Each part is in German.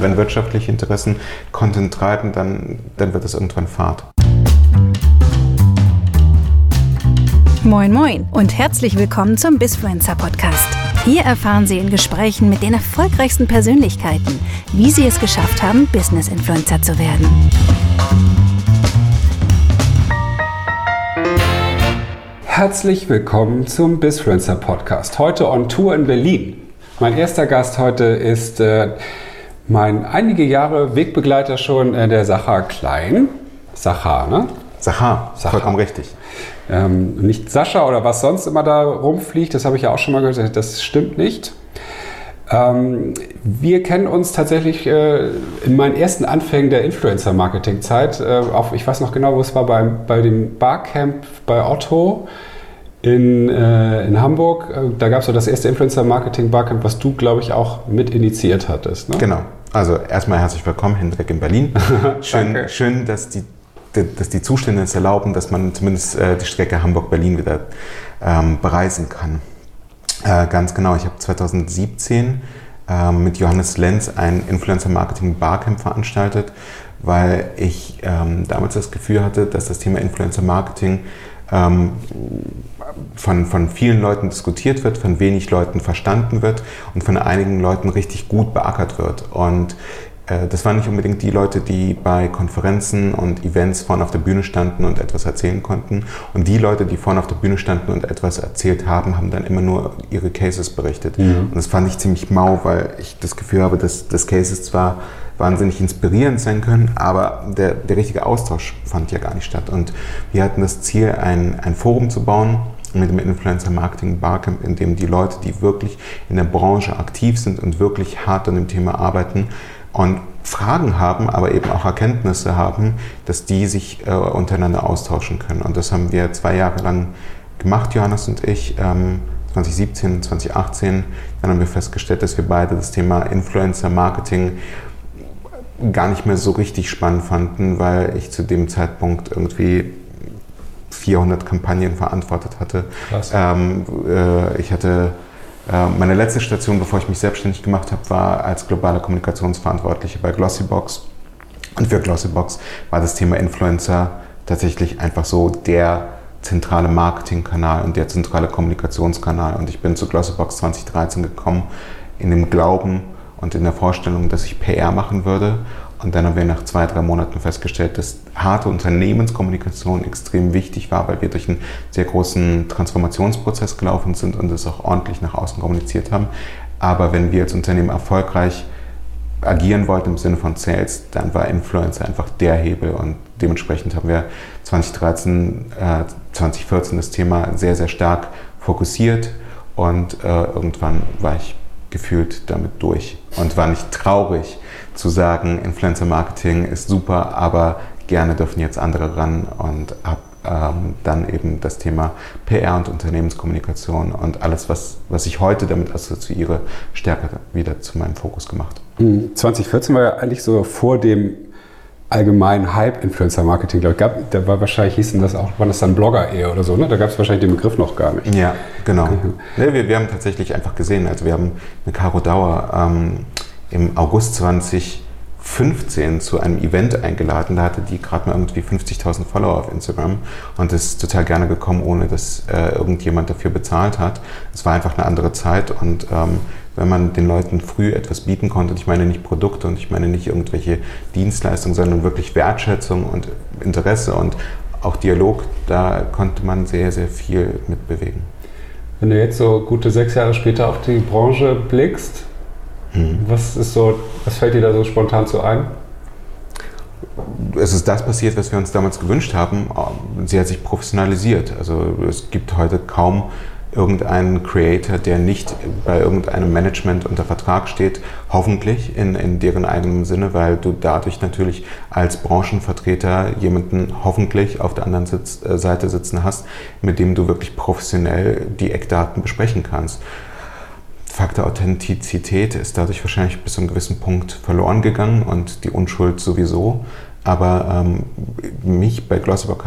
Wenn wirtschaftliche Interessen Content treiben, dann, dann wird es irgendwann Fahrt. Moin Moin und herzlich willkommen zum Bisfluencer Podcast. Hier erfahren Sie in Gesprächen mit den erfolgreichsten Persönlichkeiten, wie sie es geschafft haben, Business Influencer zu werden. Herzlich willkommen zum Bisfluencer Podcast. Heute on Tour in Berlin. Mein erster Gast heute ist äh, mein einige Jahre Wegbegleiter schon, äh, der Sacha Klein. Sacha, ne? Sacha, Sacha. vollkommen richtig. Ähm, nicht Sascha oder was sonst immer da rumfliegt, das habe ich ja auch schon mal gehört, das stimmt nicht. Ähm, wir kennen uns tatsächlich äh, in meinen ersten Anfängen der Influencer-Marketing-Zeit. Äh, ich weiß noch genau, wo es war, bei, bei dem Barcamp bei Otto in, äh, in Hamburg. Äh, da gab es so das erste Influencer-Marketing-Barcamp, was du, glaube ich, auch mit initiiert hattest. Ne? Genau. Also erstmal herzlich willkommen, Hendrik in Berlin. Schön, schön dass, die, dass die Zustände es erlauben, dass man zumindest äh, die Strecke Hamburg-Berlin wieder ähm, bereisen kann. Äh, ganz genau, ich habe 2017 äh, mit Johannes Lenz ein Influencer-Marketing-Barcamp veranstaltet, weil ich ähm, damals das Gefühl hatte, dass das Thema Influencer-Marketing ähm, von, von vielen Leuten diskutiert wird, von wenig Leuten verstanden wird und von einigen Leuten richtig gut beackert wird. Und äh, das waren nicht unbedingt die Leute, die bei Konferenzen und Events vorne auf der Bühne standen und etwas erzählen konnten. Und die Leute, die vorne auf der Bühne standen und etwas erzählt haben, haben dann immer nur ihre Cases berichtet. Mhm. Und das fand ich ziemlich mau, weil ich das Gefühl habe, dass das Cases zwar wahnsinnig inspirierend sein können, aber der, der richtige Austausch fand ja gar nicht statt. Und wir hatten das Ziel, ein, ein Forum zu bauen, mit dem Influencer Marketing Barcamp, in dem die Leute, die wirklich in der Branche aktiv sind und wirklich hart an dem Thema arbeiten und Fragen haben, aber eben auch Erkenntnisse haben, dass die sich äh, untereinander austauschen können. Und das haben wir zwei Jahre lang gemacht, Johannes und ich. Ähm, 2017 und 2018. Dann haben wir festgestellt, dass wir beide das Thema Influencer Marketing gar nicht mehr so richtig spannend fanden, weil ich zu dem Zeitpunkt irgendwie 400 Kampagnen verantwortet hatte. Ähm, äh, ich hatte äh, meine letzte Station, bevor ich mich selbstständig gemacht habe, war als globale Kommunikationsverantwortliche bei Glossybox. Und für Glossybox war das Thema Influencer tatsächlich einfach so der zentrale Marketingkanal und der zentrale Kommunikationskanal. Und ich bin zu Glossybox 2013 gekommen in dem Glauben, und in der Vorstellung, dass ich PR machen würde. Und dann haben wir nach zwei, drei Monaten festgestellt, dass harte Unternehmenskommunikation extrem wichtig war, weil wir durch einen sehr großen Transformationsprozess gelaufen sind und es auch ordentlich nach außen kommuniziert haben. Aber wenn wir als Unternehmen erfolgreich agieren wollten im Sinne von Sales, dann war Influencer einfach der Hebel und dementsprechend haben wir 2013, äh, 2014 das Thema sehr, sehr stark fokussiert und äh, irgendwann war ich gefühlt damit durch und war nicht traurig zu sagen, Influencer Marketing ist super, aber gerne dürfen jetzt andere ran und habe ähm, dann eben das Thema PR und Unternehmenskommunikation und alles, was, was ich heute damit assoziiere, stärker wieder zu meinem Fokus gemacht. 2014 hm, war ja eigentlich so vor dem allgemeinen Hype-Influencer-Marketing, glaube ich. Gab, da war wahrscheinlich, hießen das auch, war das dann Blogger eher oder so, ne? Da gab es wahrscheinlich den Begriff noch gar nicht. Ja, genau. Nee, wir, wir haben tatsächlich einfach gesehen, also wir haben eine Caro Dauer ähm, im August 2015 zu einem Event eingeladen. Da hatte die gerade mal irgendwie 50.000 Follower auf Instagram und ist total gerne gekommen, ohne dass äh, irgendjemand dafür bezahlt hat. Es war einfach eine andere Zeit und ähm, wenn man den Leuten früh etwas bieten konnte. Und ich meine nicht Produkte und ich meine nicht irgendwelche Dienstleistungen, sondern wirklich Wertschätzung und Interesse und auch Dialog. Da konnte man sehr, sehr viel mitbewegen. Wenn du jetzt so gute sechs Jahre später auf die Branche blickst, hm. was ist so, was fällt dir da so spontan zu ein? es ist das passiert, was wir uns damals gewünscht haben. Sie hat sich professionalisiert. Also es gibt heute kaum irgendeinen Creator, der nicht bei irgendeinem Management unter Vertrag steht, hoffentlich in, in deren eigenem Sinne, weil du dadurch natürlich als Branchenvertreter jemanden hoffentlich auf der anderen Sitz, äh, Seite sitzen hast, mit dem du wirklich professionell die Eckdaten besprechen kannst. Faktor Authentizität ist dadurch wahrscheinlich bis zu einem gewissen Punkt verloren gegangen und die Unschuld sowieso. Aber ähm, mich bei Glossybox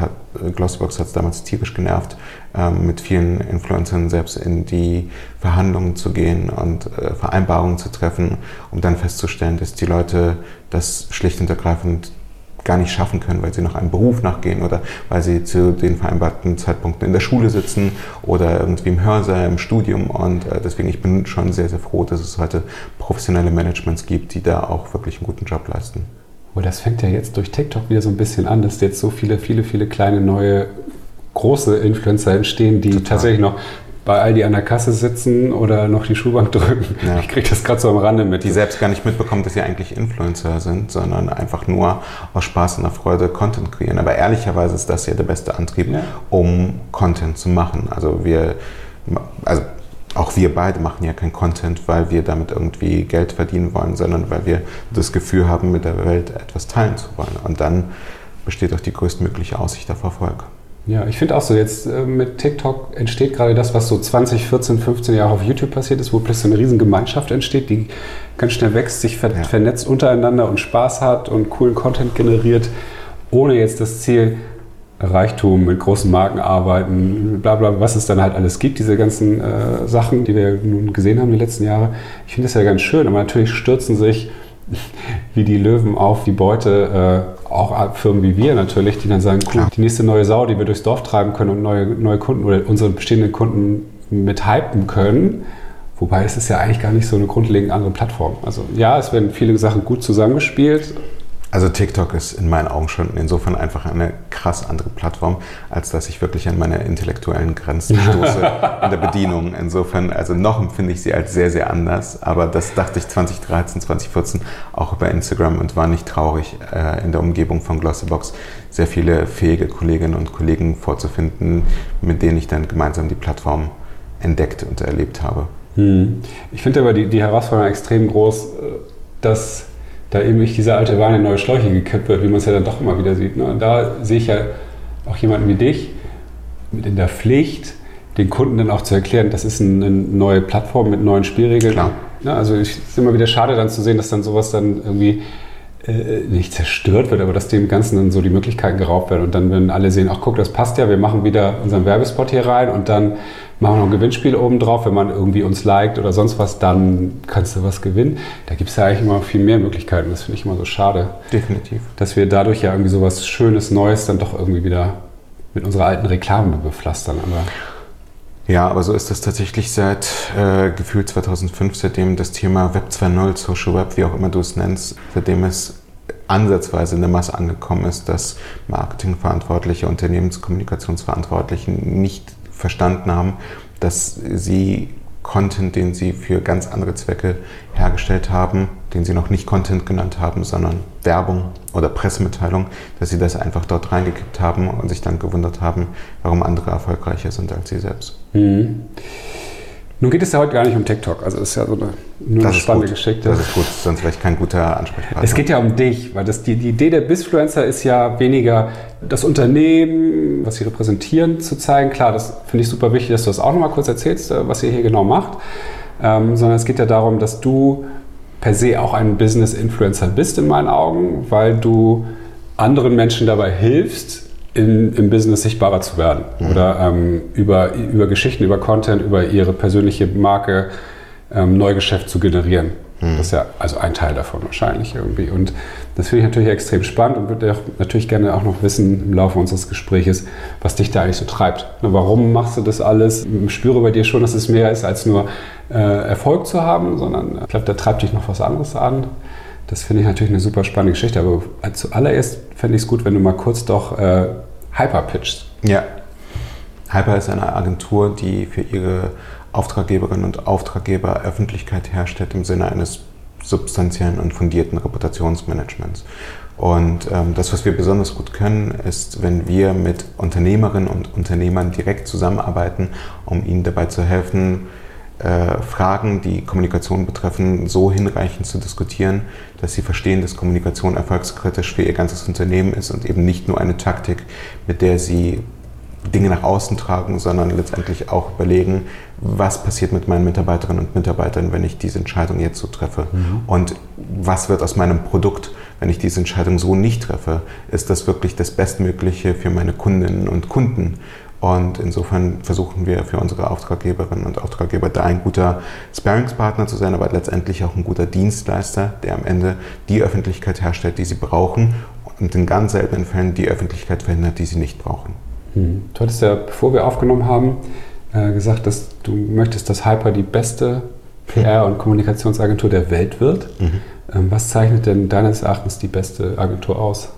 hat es damals tierisch genervt, ähm, mit vielen Influencern selbst in die Verhandlungen zu gehen und äh, Vereinbarungen zu treffen, um dann festzustellen, dass die Leute das schlicht und ergreifend gar nicht schaffen können, weil sie noch einem Beruf nachgehen oder weil sie zu den vereinbarten Zeitpunkten in der Schule sitzen oder irgendwie im Hörsaal, im Studium. Und äh, deswegen, ich bin schon sehr, sehr froh, dass es heute professionelle Managements gibt, die da auch wirklich einen guten Job leisten. Oh, das fängt ja jetzt durch TikTok wieder so ein bisschen an, dass jetzt so viele, viele, viele kleine neue große Influencer entstehen, die Total. tatsächlich noch bei Aldi an der Kasse sitzen oder noch die Schuhbank drücken. Ja. Ich kriege das gerade so am Rande mit. Die selbst gar nicht mitbekommen, dass sie eigentlich Influencer sind, sondern einfach nur aus Spaß und der Freude Content kreieren. Aber ehrlicherweise ist das ja der beste Antrieb, ja. um Content zu machen. Also wir, also auch wir beide machen ja kein Content, weil wir damit irgendwie Geld verdienen wollen, sondern weil wir das Gefühl haben, mit der Welt etwas teilen zu wollen. Und dann besteht auch die größtmögliche Aussicht auf Erfolg. Ja, ich finde auch so, jetzt äh, mit TikTok entsteht gerade das, was so 20, 14, 15 Jahre auf YouTube passiert ist, wo plötzlich eine riesen Gemeinschaft entsteht, die ganz schnell wächst, sich ver ja. vernetzt untereinander und Spaß hat und coolen Content generiert, ohne jetzt das Ziel, Reichtum mit großen Marken arbeiten, bla bla, was es dann halt alles gibt, diese ganzen äh, Sachen, die wir nun gesehen haben die letzten Jahre. Ich finde das ja ganz schön, aber natürlich stürzen sich wie die Löwen auf die Beute, äh, auch Firmen wie wir natürlich, die dann sagen, cool, die nächste neue Sau, die wir durchs Dorf treiben können und neue, neue Kunden oder unsere bestehenden Kunden mit hypen können. Wobei es ist ja eigentlich gar nicht so eine grundlegend andere Plattform. Also ja, es werden viele Sachen gut zusammengespielt, also TikTok ist in meinen Augen schon insofern einfach eine krass andere Plattform, als dass ich wirklich an meine intellektuellen Grenzen stoße in der Bedienung. Insofern, also noch empfinde ich sie als sehr, sehr anders. Aber das dachte ich 2013, 2014 auch über Instagram und war nicht traurig, äh, in der Umgebung von Glossybox sehr viele fähige Kolleginnen und Kollegen vorzufinden, mit denen ich dann gemeinsam die Plattform entdeckt und erlebt habe. Hm. Ich finde aber die, die Herausforderung extrem groß, äh, dass da eben nicht diese alte Wein in neue Schläuche gekippt wird, wie man es ja dann doch immer wieder sieht. Ne? Und da sehe ich ja auch jemanden wie dich mit in der Pflicht, den Kunden dann auch zu erklären, das ist eine neue Plattform mit neuen Spielregeln. Klar. Ja, also es ist immer wieder schade dann zu sehen, dass dann sowas dann irgendwie äh, nicht zerstört wird, aber dass dem Ganzen dann so die Möglichkeiten geraubt werden. Und dann, wenn alle sehen, ach guck, das passt ja, wir machen wieder unseren Werbespot hier rein und dann machen wir noch ein Gewinnspiel oben drauf. Wenn man irgendwie uns liked oder sonst was, dann kannst du was gewinnen. Da gibt es ja eigentlich immer viel mehr Möglichkeiten. Das finde ich immer so schade. Definitiv. Dass wir dadurch ja irgendwie so was Schönes, Neues dann doch irgendwie wieder mit unserer alten Reklame bepflastern. Aber ja, aber so ist das tatsächlich seit äh, gefühlt 2005, seitdem das Thema Web 2.0, Social Web, wie auch immer du es nennst, seitdem es ansatzweise in der Masse angekommen ist, dass Marketingverantwortliche, Unternehmenskommunikationsverantwortliche nicht verstanden haben, dass sie Content, den sie für ganz andere Zwecke hergestellt haben, den sie noch nicht Content genannt haben, sondern Werbung oder Pressemitteilung, dass sie das einfach dort reingekippt haben und sich dann gewundert haben, warum andere erfolgreicher sind als sie selbst. Mhm. Nun geht es ja heute gar nicht um TikTok, also das ist ja so eine, nur eine spannende gut. Geschichte. Das ist gut, sonst wäre ich kein guter Ansprechpartner. Es geht ja um dich, weil das, die, die Idee der Bisfluencer ist ja weniger das Unternehmen, was sie repräsentieren, zu zeigen. Klar, das finde ich super wichtig, dass du das auch nochmal kurz erzählst, äh, was ihr hier genau macht. Ähm, sondern es geht ja darum, dass du per se auch ein Business-Influencer bist in meinen Augen, weil du anderen Menschen dabei hilfst, in, im Business sichtbarer zu werden mhm. oder ähm, über, über Geschichten, über Content, über ihre persönliche Marke ähm, Neugeschäft zu generieren. Mhm. Das ist ja also ein Teil davon wahrscheinlich irgendwie. Und das finde ich natürlich extrem spannend und würde natürlich gerne auch noch wissen im Laufe unseres Gespräches, was dich da eigentlich so treibt. Warum machst du das alles? Ich spüre bei dir schon, dass es mehr ist als nur äh, Erfolg zu haben, sondern ich glaube, da treibt dich noch was anderes an. Das finde ich natürlich eine super spannende Geschichte. Aber zuallererst fände ich es gut, wenn du mal kurz doch äh, Hyper pitchst. Ja. Hyper ist eine Agentur, die für ihre Auftraggeberinnen und Auftraggeber Öffentlichkeit herstellt im Sinne eines substanziellen und fundierten Reputationsmanagements. Und ähm, das, was wir besonders gut können, ist, wenn wir mit Unternehmerinnen und Unternehmern direkt zusammenarbeiten, um ihnen dabei zu helfen, äh, Fragen, die Kommunikation betreffen, so hinreichend zu diskutieren, dass sie verstehen, dass Kommunikation erfolgskritisch für ihr ganzes Unternehmen ist und eben nicht nur eine Taktik, mit der sie Dinge nach außen tragen, sondern letztendlich auch überlegen, was passiert mit meinen Mitarbeiterinnen und Mitarbeitern, wenn ich diese Entscheidung jetzt so treffe. Mhm. Und was wird aus meinem Produkt, wenn ich diese Entscheidung so nicht treffe? Ist das wirklich das Bestmögliche für meine Kundinnen und Kunden? Und insofern versuchen wir für unsere Auftraggeberinnen und Auftraggeber da ein guter Sparingspartner zu sein, aber letztendlich auch ein guter Dienstleister, der am Ende die Öffentlichkeit herstellt, die sie brauchen und in ganz seltenen Fällen die Öffentlichkeit verhindert, die sie nicht brauchen. Hm. Du hattest ja, bevor wir aufgenommen haben, äh, gesagt, dass du möchtest, dass Hyper die beste PR- und Kommunikationsagentur der Welt wird. Mhm. Ähm, was zeichnet denn deines Erachtens die beste Agentur aus?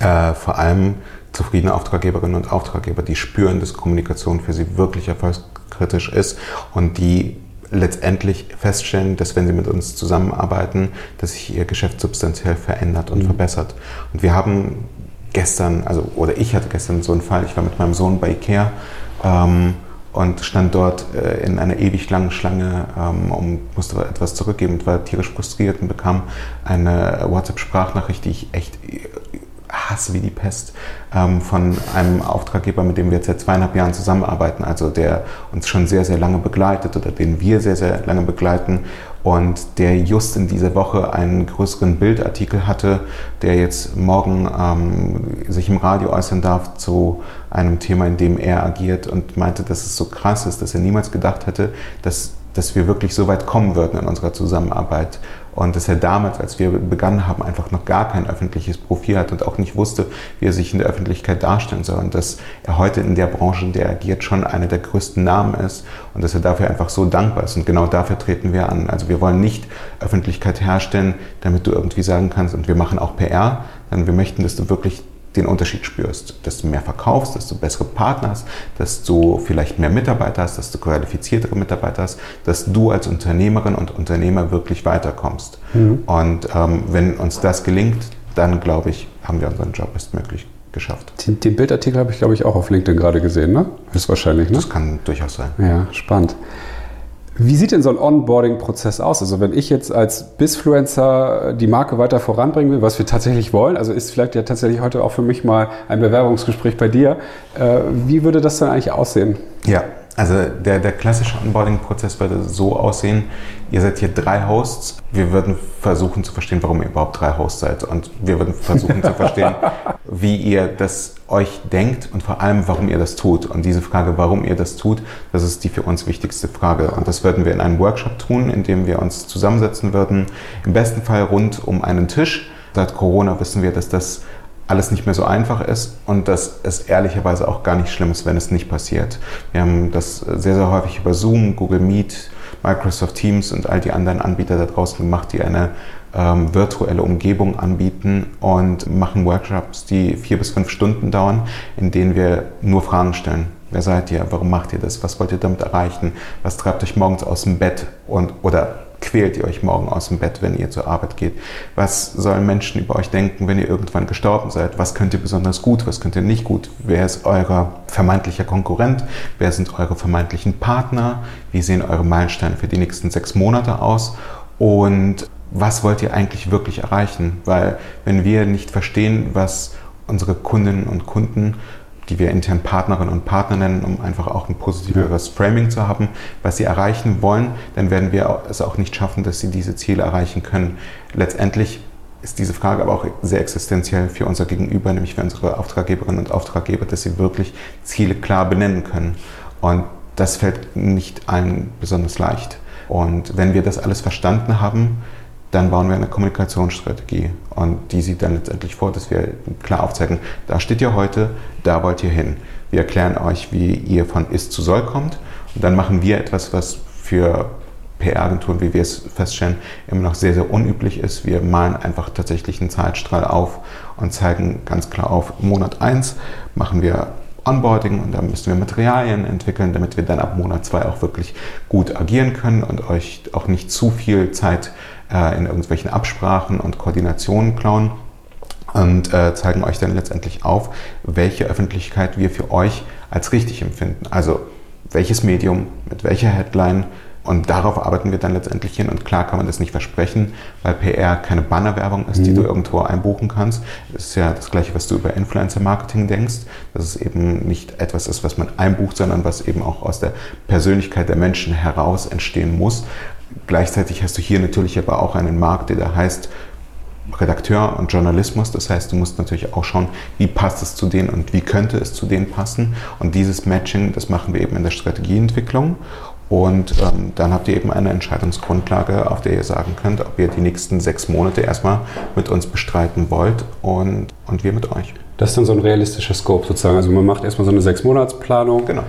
Äh, vor allem zufriedene Auftraggeberinnen und Auftraggeber, die spüren, dass Kommunikation für sie wirklich erfolgskritisch ist und die letztendlich feststellen, dass wenn sie mit uns zusammenarbeiten, dass sich ihr Geschäft substanziell verändert und mhm. verbessert. Und wir haben gestern, also oder ich hatte gestern so einen Fall, ich war mit meinem Sohn bei Ikea ähm, und stand dort äh, in einer ewig langen Schlange ähm, und musste etwas zurückgeben und war tierisch frustriert und bekam eine WhatsApp-Sprachnachricht, die ich echt hasse wie die Pest, ähm, von einem Auftraggeber, mit dem wir jetzt seit zweieinhalb Jahren zusammenarbeiten, also der uns schon sehr, sehr lange begleitet oder den wir sehr, sehr lange begleiten und der just in dieser Woche einen größeren Bildartikel hatte, der jetzt morgen ähm, sich im Radio äußern darf zu einem Thema, in dem er agiert und meinte, dass es so krass ist, dass er niemals gedacht hätte, dass, dass wir wirklich so weit kommen würden in unserer Zusammenarbeit und dass er damals, als wir begonnen haben, einfach noch gar kein öffentliches Profil hat und auch nicht wusste, wie er sich in der Öffentlichkeit darstellen soll. Und dass er heute in der Branche, in der er agiert, schon einer der größten Namen ist und dass er dafür einfach so dankbar ist. Und genau dafür treten wir an. Also wir wollen nicht Öffentlichkeit herstellen, damit du irgendwie sagen kannst, und wir machen auch PR, sondern wir möchten, dass du wirklich den Unterschied spürst, dass du mehr verkaufst, dass du bessere Partner hast, dass du vielleicht mehr Mitarbeiter hast, dass du qualifiziertere Mitarbeiter hast, dass du als Unternehmerin und Unternehmer wirklich weiterkommst. Mhm. Und ähm, wenn uns das gelingt, dann glaube ich, haben wir unseren Job bestmöglich geschafft. Den, den Bildartikel habe ich, glaube ich, auch auf LinkedIn gerade gesehen, ne? Ist wahrscheinlich, ne? Das kann durchaus sein. Ja, spannend. Wie sieht denn so ein Onboarding-Prozess aus? Also wenn ich jetzt als Bisfluencer die Marke weiter voranbringen will, was wir tatsächlich wollen, also ist vielleicht ja tatsächlich heute auch für mich mal ein Bewerbungsgespräch bei dir. Äh, wie würde das dann eigentlich aussehen? Ja, also der, der klassische Onboarding-Prozess würde so aussehen, ihr seid hier drei Hosts, wir würden versuchen zu verstehen, warum ihr überhaupt drei Hosts seid und wir würden versuchen zu verstehen, wie ihr das euch denkt und vor allem, warum ihr das tut. Und diese Frage, warum ihr das tut, das ist die für uns wichtigste Frage. Und das würden wir in einem Workshop tun, in dem wir uns zusammensetzen würden, im besten Fall rund um einen Tisch. Seit Corona wissen wir, dass das alles nicht mehr so einfach ist und dass es ehrlicherweise auch gar nicht schlimm ist, wenn es nicht passiert. Wir haben das sehr, sehr häufig über Zoom, Google Meet, Microsoft Teams und all die anderen Anbieter da draußen gemacht, die eine ähm, virtuelle Umgebung anbieten und machen Workshops, die vier bis fünf Stunden dauern, in denen wir nur Fragen stellen. Wer seid ihr? Warum macht ihr das? Was wollt ihr damit erreichen? Was treibt euch morgens aus dem Bett und oder quält ihr euch morgen aus dem Bett, wenn ihr zur Arbeit geht? Was sollen Menschen über euch denken, wenn ihr irgendwann gestorben seid? Was könnt ihr besonders gut? Was könnt ihr nicht gut? Wer ist euer vermeintlicher Konkurrent? Wer sind eure vermeintlichen Partner? Wie sehen eure Meilensteine für die nächsten sechs Monate aus? Und was wollt ihr eigentlich wirklich erreichen? Weil wenn wir nicht verstehen, was unsere Kundinnen und Kunden die wir intern Partnerinnen und Partner nennen, um einfach auch ein positiveres Framing zu haben, was sie erreichen wollen, dann werden wir es auch nicht schaffen, dass sie diese Ziele erreichen können. Letztendlich ist diese Frage aber auch sehr existenziell für unser Gegenüber, nämlich für unsere Auftraggeberinnen und Auftraggeber, dass sie wirklich Ziele klar benennen können. Und das fällt nicht allen besonders leicht. Und wenn wir das alles verstanden haben, dann bauen wir eine Kommunikationsstrategie und die sieht dann letztendlich vor, dass wir klar aufzeigen, da steht ihr heute, da wollt ihr hin. Wir erklären euch, wie ihr von ist zu soll kommt und dann machen wir etwas, was für PR-Agenturen, wie wir es feststellen, immer noch sehr, sehr unüblich ist. Wir malen einfach tatsächlich einen Zeitstrahl auf und zeigen ganz klar auf, Monat 1 machen wir Onboarding und da müssen wir Materialien entwickeln, damit wir dann ab Monat 2 auch wirklich gut agieren können und euch auch nicht zu viel Zeit äh, in irgendwelchen Absprachen und Koordinationen klauen und äh, zeigen euch dann letztendlich auf, welche Öffentlichkeit wir für euch als richtig empfinden. Also welches Medium, mit welcher Headline, Und darauf arbeiten wir dann letztendlich hin. Und klar kann man das nicht versprechen, weil PR keine Bannerwerbung ist, mhm. die du irgendwo einbuchen kannst. Das ist ja das Gleiche, was du über Influencer-Marketing denkst. Dass es eben nicht etwas ist, was man einbucht, sondern was eben auch aus der Persönlichkeit der Menschen heraus entstehen muss. Gleichzeitig hast du hier natürlich aber auch einen Markt, der da heißt, Redakteur und Journalismus. Das heißt, du musst natürlich auch schauen, wie passt es zu denen und wie könnte es zu denen passen. Und dieses Matching, das machen wir eben in der Strategieentwicklung. Und ähm, dann habt ihr eben eine Entscheidungsgrundlage, auf der ihr sagen könnt, ob ihr die nächsten sechs Monate erstmal mit uns bestreiten wollt und, und wir mit euch. Das ist dann so ein realistischer Scope sozusagen. Also man macht erstmal so eine Sechs-Monats-Planung. Genau.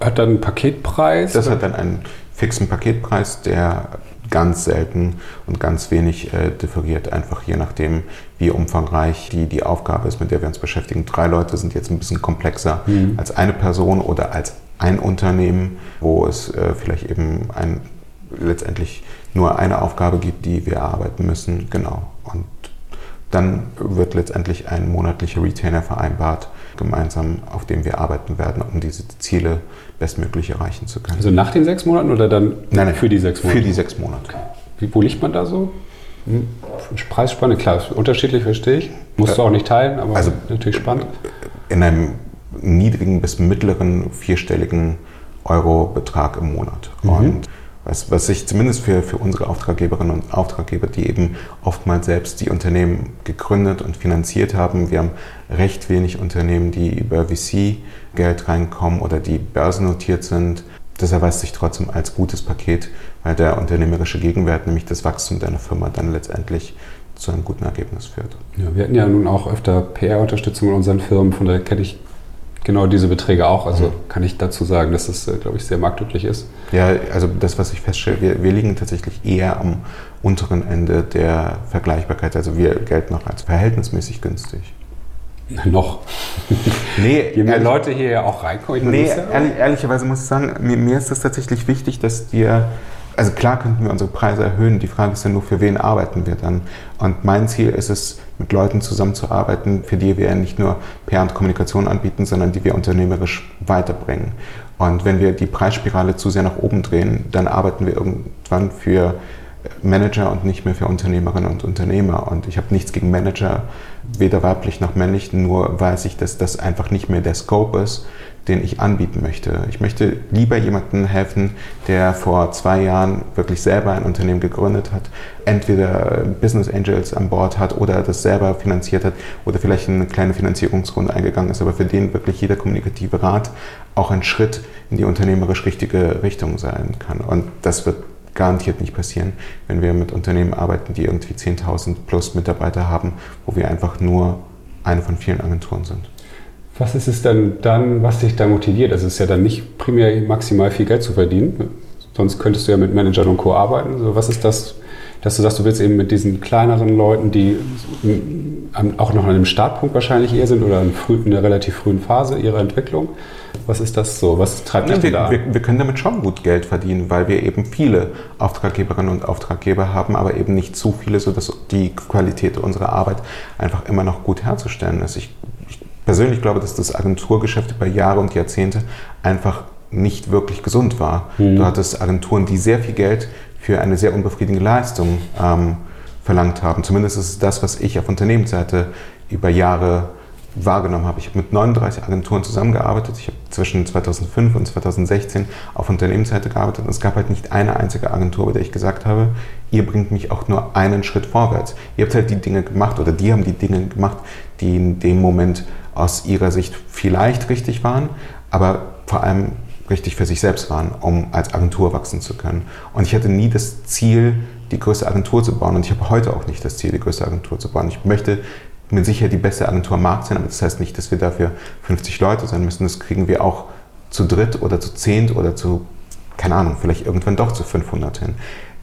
Hat dann einen Paketpreis? Das hat dann einen fixen Paketpreis, der ganz selten und ganz wenig äh, differiert, einfach je nachdem, wie umfangreich die, die Aufgabe ist, mit der wir uns beschäftigen. Drei Leute sind jetzt ein bisschen komplexer mhm. als eine Person oder als ein Unternehmen, wo es äh, vielleicht eben ein, letztendlich nur eine Aufgabe gibt, die wir erarbeiten müssen. Genau. Und dann wird letztendlich ein monatlicher Retainer vereinbart, gemeinsam, auf dem wir arbeiten werden, um diese Ziele bestmöglich erreichen zu können. Also nach den sechs Monaten oder dann nein, nein, für die sechs Monate? Für die sechs Monate. Wie, wo liegt man da so? Hm, Preisspanne, klar, unterschiedlich verstehe ich. Musst du auch nicht teilen, aber also, natürlich spannend. In einem niedrigen bis mittleren vierstelligen Euro-Betrag im Monat. Mhm. Und was, was sich zumindest für, für unsere Auftraggeberinnen und Auftraggeber, die eben oftmals selbst die Unternehmen gegründet und finanziert haben, wir haben recht wenig Unternehmen, die über VC-Geld reinkommen oder die börsennotiert sind. Das erweist sich trotzdem als gutes Paket, weil der unternehmerische Gegenwert, nämlich das Wachstum deiner Firma, dann letztendlich zu einem guten Ergebnis führt. Ja, wir hatten ja nun auch öfter PR-Unterstützung in unseren Firmen, von daher kenne ich genau diese Beträge auch. Also mhm. kann ich dazu sagen, dass es, das, glaube ich, sehr marktüblich ist. Ja, also das, was ich feststelle, wir, wir liegen tatsächlich eher am unteren Ende der Vergleichbarkeit. Also wir gelten noch als verhältnismäßig günstig. Noch. Nee, Je mehr ehrlich, Leute hier ja auch reinkommen. Nee, ehrlich, ehrlicherweise muss ich sagen, mir, mir ist es tatsächlich wichtig, dass wir also klar könnten wir unsere Preise erhöhen. Die Frage ist ja nur, für wen arbeiten wir dann? Und mein Ziel ist es, mit Leuten zusammenzuarbeiten, für die wir nicht nur PR und Kommunikation anbieten, sondern die wir unternehmerisch weiterbringen. Und wenn wir die Preisspirale zu sehr nach oben drehen, dann arbeiten wir irgendwann für Manager und nicht mehr für Unternehmerinnen und Unternehmer. Und ich habe nichts gegen Manager, weder weiblich noch männlich, nur weiß ich, dass das einfach nicht mehr der Scope ist, den ich anbieten möchte. Ich möchte lieber jemandem helfen, der vor zwei Jahren wirklich selber ein Unternehmen gegründet hat, entweder Business Angels an Bord hat oder das selber finanziert hat oder vielleicht eine kleine Finanzierungsrunde eingegangen ist, aber für den wirklich jeder kommunikative Rat auch ein Schritt in die unternehmerisch richtige Richtung sein kann. Und das wird garantiert nicht passieren, wenn wir mit Unternehmen arbeiten, die irgendwie 10.000 plus Mitarbeiter haben, wo wir einfach nur eine von vielen Agenturen sind. Was ist es denn dann, was dich da motiviert? Also es ist ja dann nicht primär maximal viel Geld zu verdienen, sonst könntest du ja mit Managern und Co. arbeiten. Also was ist das, dass du sagst, du willst eben mit diesen kleineren Leuten, die auch noch an einem Startpunkt wahrscheinlich eher sind oder in, einer relativ frühen Phase ihrer Entwicklung. Was ist das so? Was treibt dich wir, da? Wir, wir, können damit schon gut Geld verdienen, weil wir eben viele Auftraggeberinnen und Auftraggeber haben, aber eben nicht zu viele, sodass die Qualität unserer Arbeit einfach immer noch gut herzustellen ist. Ich persönlich glaube, dass das Agenturgeschäft über Jahre und Jahrzehnte einfach nicht wirklich gesund war. Mhm. Du hattest Agenturen, die sehr viel Geld für eine sehr unbefriedigende Leistung ähm, verlangt haben. Zumindest ist das, was ich auf Unternehmensseite über Jahre wahrgenommen habe. Ich habe mit 39 Agenturen zusammengearbeitet. Ich habe zwischen 2005 und 2016 auf Unternehmensseite gearbeitet und es gab halt nicht eine einzige Agentur, bei der ich gesagt habe, ihr bringt mich auch nur einen Schritt vorwärts. Ihr habt halt die Dinge gemacht oder die haben die Dinge gemacht, die in dem Moment aus ihrer Sicht vielleicht richtig waren, aber vor allem richtig für sich selbst waren, um als Agentur wachsen zu können. Und ich hatte nie das Ziel, die größte Agentur zu bauen. Und ich habe heute auch nicht das Ziel, die größte Agentur zu bauen. Ich möchte mit Sicherheit die beste Agentur am Markt sein, aber das heißt nicht, dass wir dafür 50 Leute sein müssen. Das kriegen wir auch zu dritt oder zu zehnt oder zu, keine Ahnung, vielleicht irgendwann doch zu 500 hin.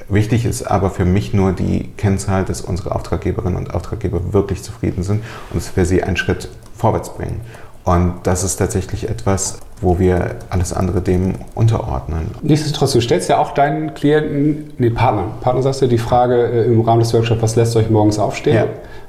Wichtig ist aber für mich nur die Kennzahl, dass unsere Auftraggeberinnen und Auftraggeber wirklich zufrieden sind und dass wir sie einen Schritt vorwärts bringen. Und das ist tatsächlich etwas, wo wir alles andere dem unterordnen. Nichtsdestotrotz, du stellst ja auch deinen Klienten, nee, Partnern, Partner sagst du die Frage äh, im Rahmen des Workshops, was lässt euch morgens aufstehen? Ja.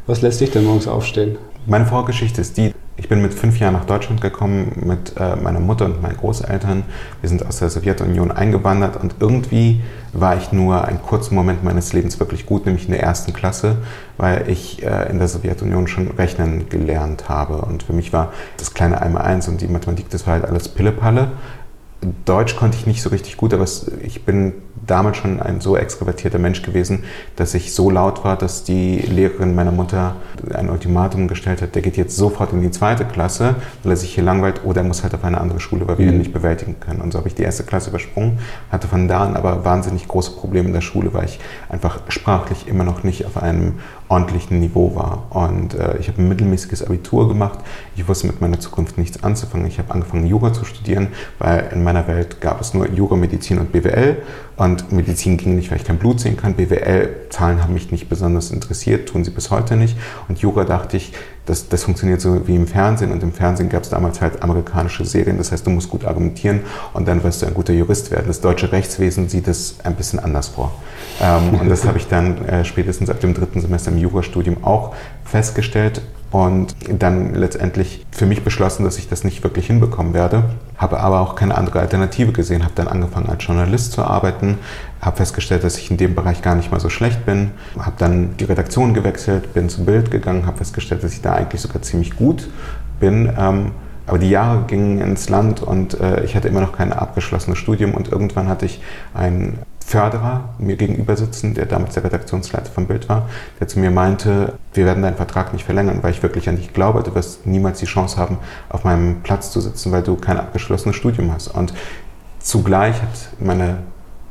Was lässt dich denn morgens aufstehen? Meine Vorgeschichte ist die, Ich bin mit fünf Jahren nach Deutschland gekommen mit äh, meiner Mutter und meinen Großeltern. Wir sind aus der Sowjetunion eingewandert und irgendwie war ich nur einen kurzen Moment meines Lebens wirklich gut, nämlich in der ersten Klasse, weil ich äh, in der Sowjetunion schon rechnen gelernt habe. Und für mich war das kleine einmal eins und die Mathematik, das war halt alles Pillepalle. Deutsch konnte ich nicht so richtig gut, aber ich bin damals schon ein so extrovertierter Mensch gewesen, dass ich so laut war, dass die Lehrerin meiner Mutter ein Ultimatum gestellt hat, der geht jetzt sofort in die zweite Klasse, weil er sich hier langweilt, oder er muss halt auf eine andere Schule, weil wir mhm. ihn nicht bewältigen können. Und so habe ich die erste Klasse übersprungen, hatte von da an aber wahnsinnig große Probleme in der Schule, weil ich einfach sprachlich immer noch nicht auf einem ordentlichen Niveau war. Und äh, ich habe ein mittelmäßiges Abitur gemacht. Ich wusste mit meiner Zukunft nichts anzufangen. Ich habe angefangen, Jura zu studieren, weil in meiner Welt gab es nur Jura, Medizin und BWL. Und Medizin ging nicht, weil ich kein Blut sehen kann. BWL-Zahlen haben mich nicht besonders interessiert, tun sie bis heute nicht. Und Jura dachte ich, das, das funktioniert so wie im Fernsehen. Und im Fernsehen gab es damals halt amerikanische Serien. Das heißt, du musst gut argumentieren und dann wirst du ein guter Jurist werden. Das deutsche Rechtswesen sieht es ein bisschen anders vor. Ähm, und das habe ich dann äh, spätestens ab dem dritten Semester im Jurastudium auch festgestellt und dann letztendlich für mich beschlossen, dass ich das nicht wirklich hinbekommen werde, habe aber auch keine andere Alternative gesehen, habe dann angefangen als Journalist zu arbeiten, habe festgestellt, dass ich in dem Bereich gar nicht mal so schlecht bin, habe dann die Redaktion gewechselt, bin zum Bild gegangen, habe festgestellt, dass ich da eigentlich sogar ziemlich gut bin. Ähm, aber die Jahre gingen ins Land und äh, ich hatte immer noch kein abgeschlossenes Studium. Und irgendwann hatte ich ein Förderer mir gegenüber sitzen, der damals der Redaktionsleiter vom Bild war, der zu mir meinte, wir werden deinen Vertrag nicht verlängern, weil ich wirklich an dich glaube, du wirst niemals die Chance haben, auf meinem Platz zu sitzen, weil du kein abgeschlossenes Studium hast. Und zugleich hat meine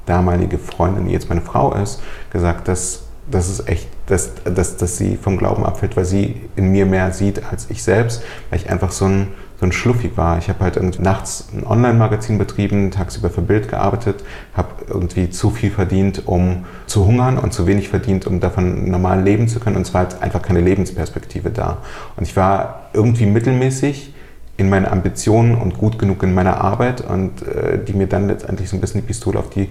damalige Freundin, die jetzt meine Frau ist, gesagt, dass das ist echt, dass, dass, dass sie vom Glauben abfällt, weil sie in mir mehr sieht als ich selbst, weil ich einfach so ein so ein Schluffi war. Ich habe halt irgendwie nachts ein Online-Magazin betrieben, tagsüber für Bild gearbeitet, habe irgendwie zu viel verdient, um zu hungern und zu wenig verdient, um davon normal leben zu können. Und zwar halt einfach keine Lebensperspektive da. Und ich war irgendwie mittelmäßig in meinen Ambitionen und gut genug in meiner Arbeit und äh, die mir dann letztendlich so ein bisschen die Pistole auf die